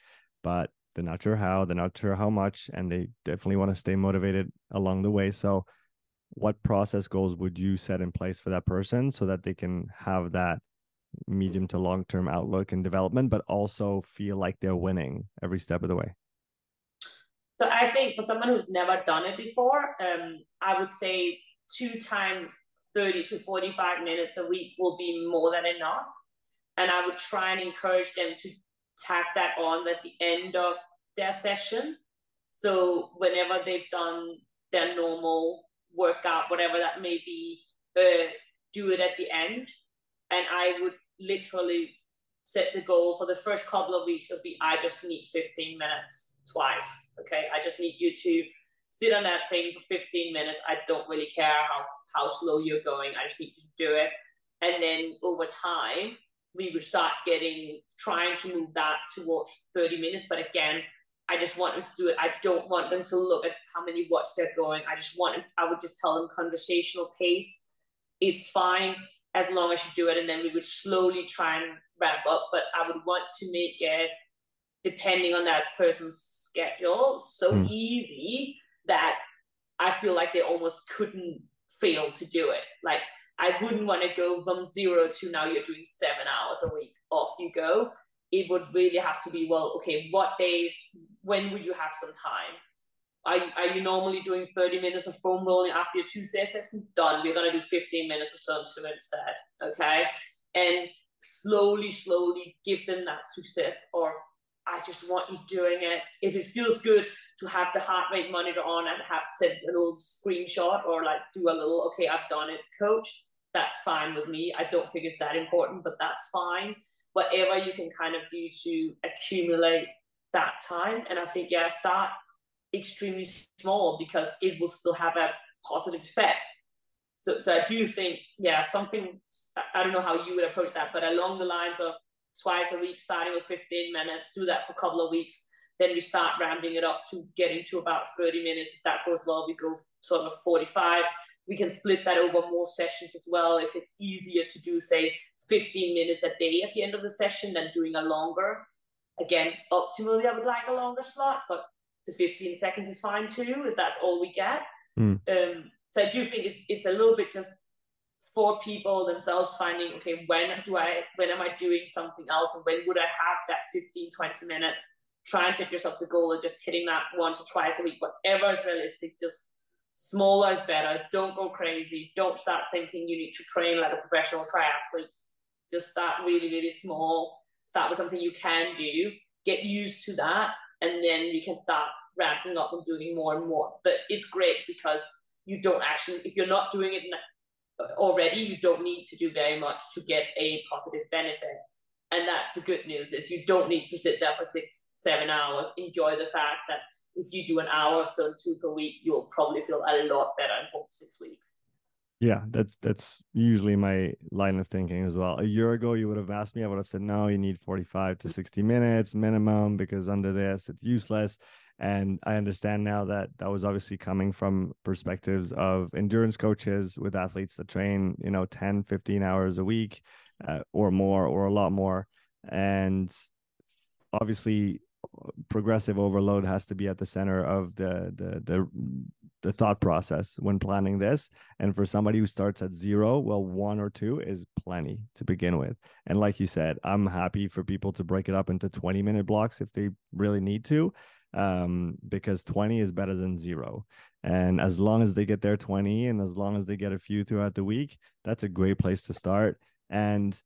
but they're not sure how, they're not sure how much, and they definitely want to stay motivated along the way. So, what process goals would you set in place for that person so that they can have that medium to long term outlook and development, but also feel like they're winning every step of the way? So I think for someone who's never done it before, um, I would say two times 30 to 45 minutes a week will be more than enough. And I would try and encourage them to tack that on at the end of their session. So whenever they've done their normal workout, whatever that may be, uh, do it at the end. And I would literally set the goal for the first couple of weeks would be I just need 15 minutes twice. Okay. I just need you to sit on that thing for 15 minutes. I don't really care how how slow you're going. I just need you to do it. And then over time, we would start getting trying to move that towards 30 minutes. But again, I just want them to do it. I don't want them to look at how many watts they're going. I just want them, I would just tell them conversational pace. It's fine as long as you do it. And then we would slowly try and ramp up. But I would want to make it, depending on that person's schedule, so mm. easy that I feel like they almost couldn't fail to do it. Like I wouldn't want to go from zero to now you're doing seven hours a week. Off you go. It would really have to be well. Okay, what days? When would you have some time? Are, are you normally doing 30 minutes of foam rolling after your Tuesday session? Done. We're going to do 15 minutes of Sun instead. Okay. And slowly, slowly give them that success or I just want you doing it. If it feels good to have the heart rate monitor on and have send a little screenshot or like do a little, okay, I've done it, coach, that's fine with me. I don't think it's that important, but that's fine. Whatever you can kind of do to accumulate that time. And I think, yeah, start extremely small because it will still have a positive effect. So, so I do think, yeah, something, I don't know how you would approach that, but along the lines of twice a week, starting with 15 minutes, do that for a couple of weeks. Then we start ramping it up to getting to about 30 minutes. If that goes well, we go sort of 45. We can split that over more sessions as well. If it's easier to do, say, 15 minutes a day at the end of the session than doing a longer. Again, optimally, I would like a longer slot, but the 15 seconds is fine too, if that's all we get. Mm. Um, so I do think it's it's a little bit just for people themselves finding okay when do i when am i doing something else and when would i have that 15 20 minutes try and set yourself the goal of just hitting that once or twice a week whatever is realistic just smaller is better. Don't go crazy. Don't start thinking you need to train like a professional triathlete. Just start really really small. Start with something you can do. Get used to that and then you can start ramping up and doing more and more. But it's great because you don't actually if you're not doing it already you don't need to do very much to get a positive benefit. And that's the good news is you don't need to sit there for six seven hours enjoy the fact that if you do an hour or so two per week you'll probably feel a lot better in four to six weeks. Yeah that's that's usually my line of thinking as well. A year ago you would have asked me i would have said no you need 45 to 60 minutes minimum because under this it's useless. And i understand now that that was obviously coming from perspectives of endurance coaches with athletes that train you know 10 15 hours a week uh, or more or a lot more. And obviously progressive overload has to be at the center of the the the the thought process when planning this and for somebody who starts at zero well one or two is plenty to begin with and like you said i'm happy for people to break it up into 20 minute blocks if they really need to um, because 20 is better than zero. And as long as they get their 20 and as long as they get a few throughout the week, that's a great place to start. And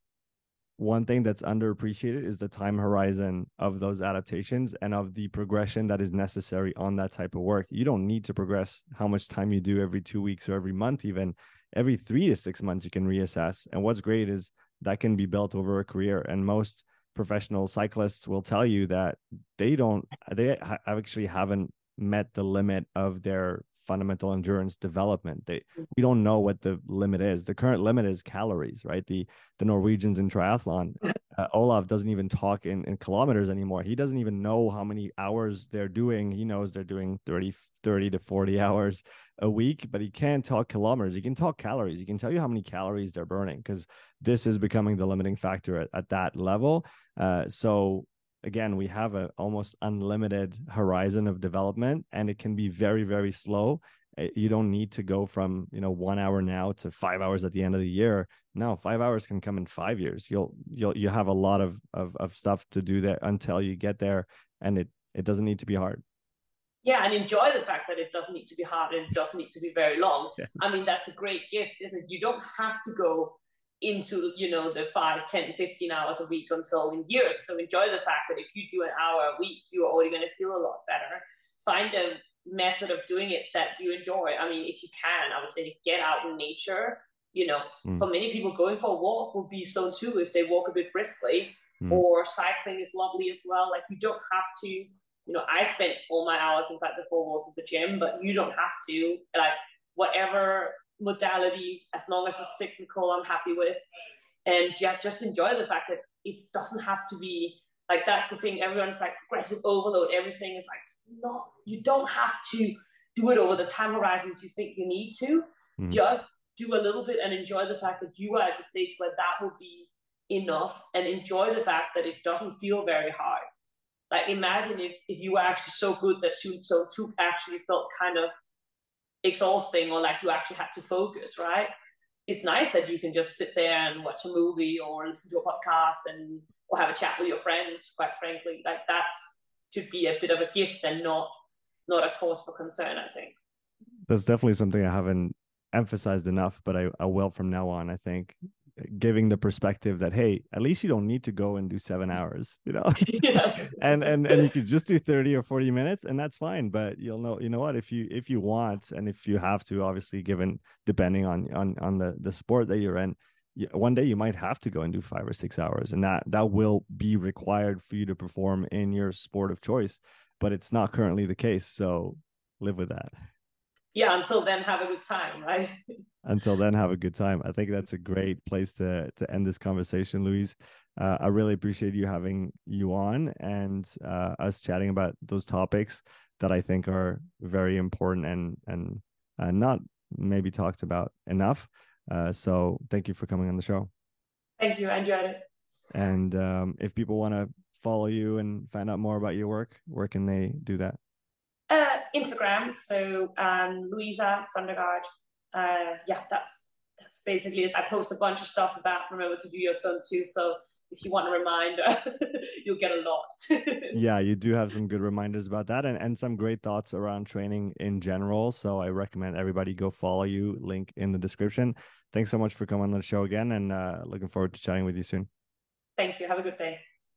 one thing that's underappreciated is the time horizon of those adaptations and of the progression that is necessary on that type of work. You don't need to progress how much time you do every two weeks or every month, even every three to six months, you can reassess. And what's great is that can be built over a career. And most professional cyclists will tell you that they don't they actually haven't met the limit of their fundamental endurance development. They we don't know what the limit is. The current limit is calories, right? The the Norwegians in triathlon, uh, Olav doesn't even talk in, in kilometers anymore. He doesn't even know how many hours they're doing. He knows they're doing 30, 30 to 40 hours a week, but he can't talk kilometers. He can talk calories. He can tell you how many calories they're burning because this is becoming the limiting factor at, at that level. Uh, so again we have a almost unlimited horizon of development and it can be very very slow. Eh, you don't need to go from you know one hour now to five hours at the end of the year. No five hours can come in five years. You'll you'll you have a lot of of, of stuff to do there until you get there and it it doesn't need to be hard. Yeah and enjoy the fact that it doesn't need to be hard and it doesn't need to be very long. Yes. i mean that's a great gift isn't it? You don't have to go into you know the 5 10 15 hours a week until in years. So enjoy the fact that if you do an hour a week you're already going to feel a lot better. Find a method of doing it that you enjoy. I mean if you can i would say get out in nature you know. Mm. for many people going for a walk would be zone two if they walk a bit briskly mm. or cycling is lovely as well. Like you don't have to you know i spent all my hours inside the four walls of the gym but you don't have to. Like whatever modality as long as it's cyclical i'm happy with. And yeah just enjoy the fact that it doesn't have to be like that's the thing. Everyone's like progressive overload. Everything is like not you don't have to do it over the time horizons you think you need to. Mm-hmm. just do a little bit and enjoy the fact that you are at the stage where that will be enough and enjoy the fact that it doesn't feel very hard. Like imagine if if you were actually so good that you zone two actually felt kind of exhausting or like you actually had to focus, right? It's nice that you can just sit there and watch a movie or listen to a podcast and or have a chat with your friends, quite frankly. Like that should be a bit of a gift and not not a cause for concern, I think. That's definitely something I haven't emphasized enough, but I, I will from now on. I think giving the perspective that hey at least you don't need to go and do seven hours you know? Yeah. and and and you could just do 30 or 40 minutes and that's fine but you'll know you know what? If you if you want and if you have to obviously given depending on on on the the sport that you're in one day you might have to go and do five or six hours and that that will be required for you to perform in your sport of choice but it's not currently the case so live with that yeah until then have a good time right? Until then have a good time. I think that's a great place to to end this conversation louise. Uh, i really appreciate you having you on and uh, us chatting about those topics that i think are very important and and uh, not maybe talked about enough. Uh, so thank you for coming on the show. Thank you. I enjoyed it. And um, if people want to follow you and find out more about your work where can they do that? Uh, Instagram. So um, Louisa Sondergaard. Uh, yeah, that's that's basically it. I post a bunch of stuff about remember to do your zone two. So if you want a reminder, you'll get a lot. yeah, you do have some good reminders about that and, and some great thoughts around training in general. So I recommend everybody go follow you. Link in the description. Thanks so much for coming on the show again and uh, looking forward to chatting with you soon. Thank you. Have a good day.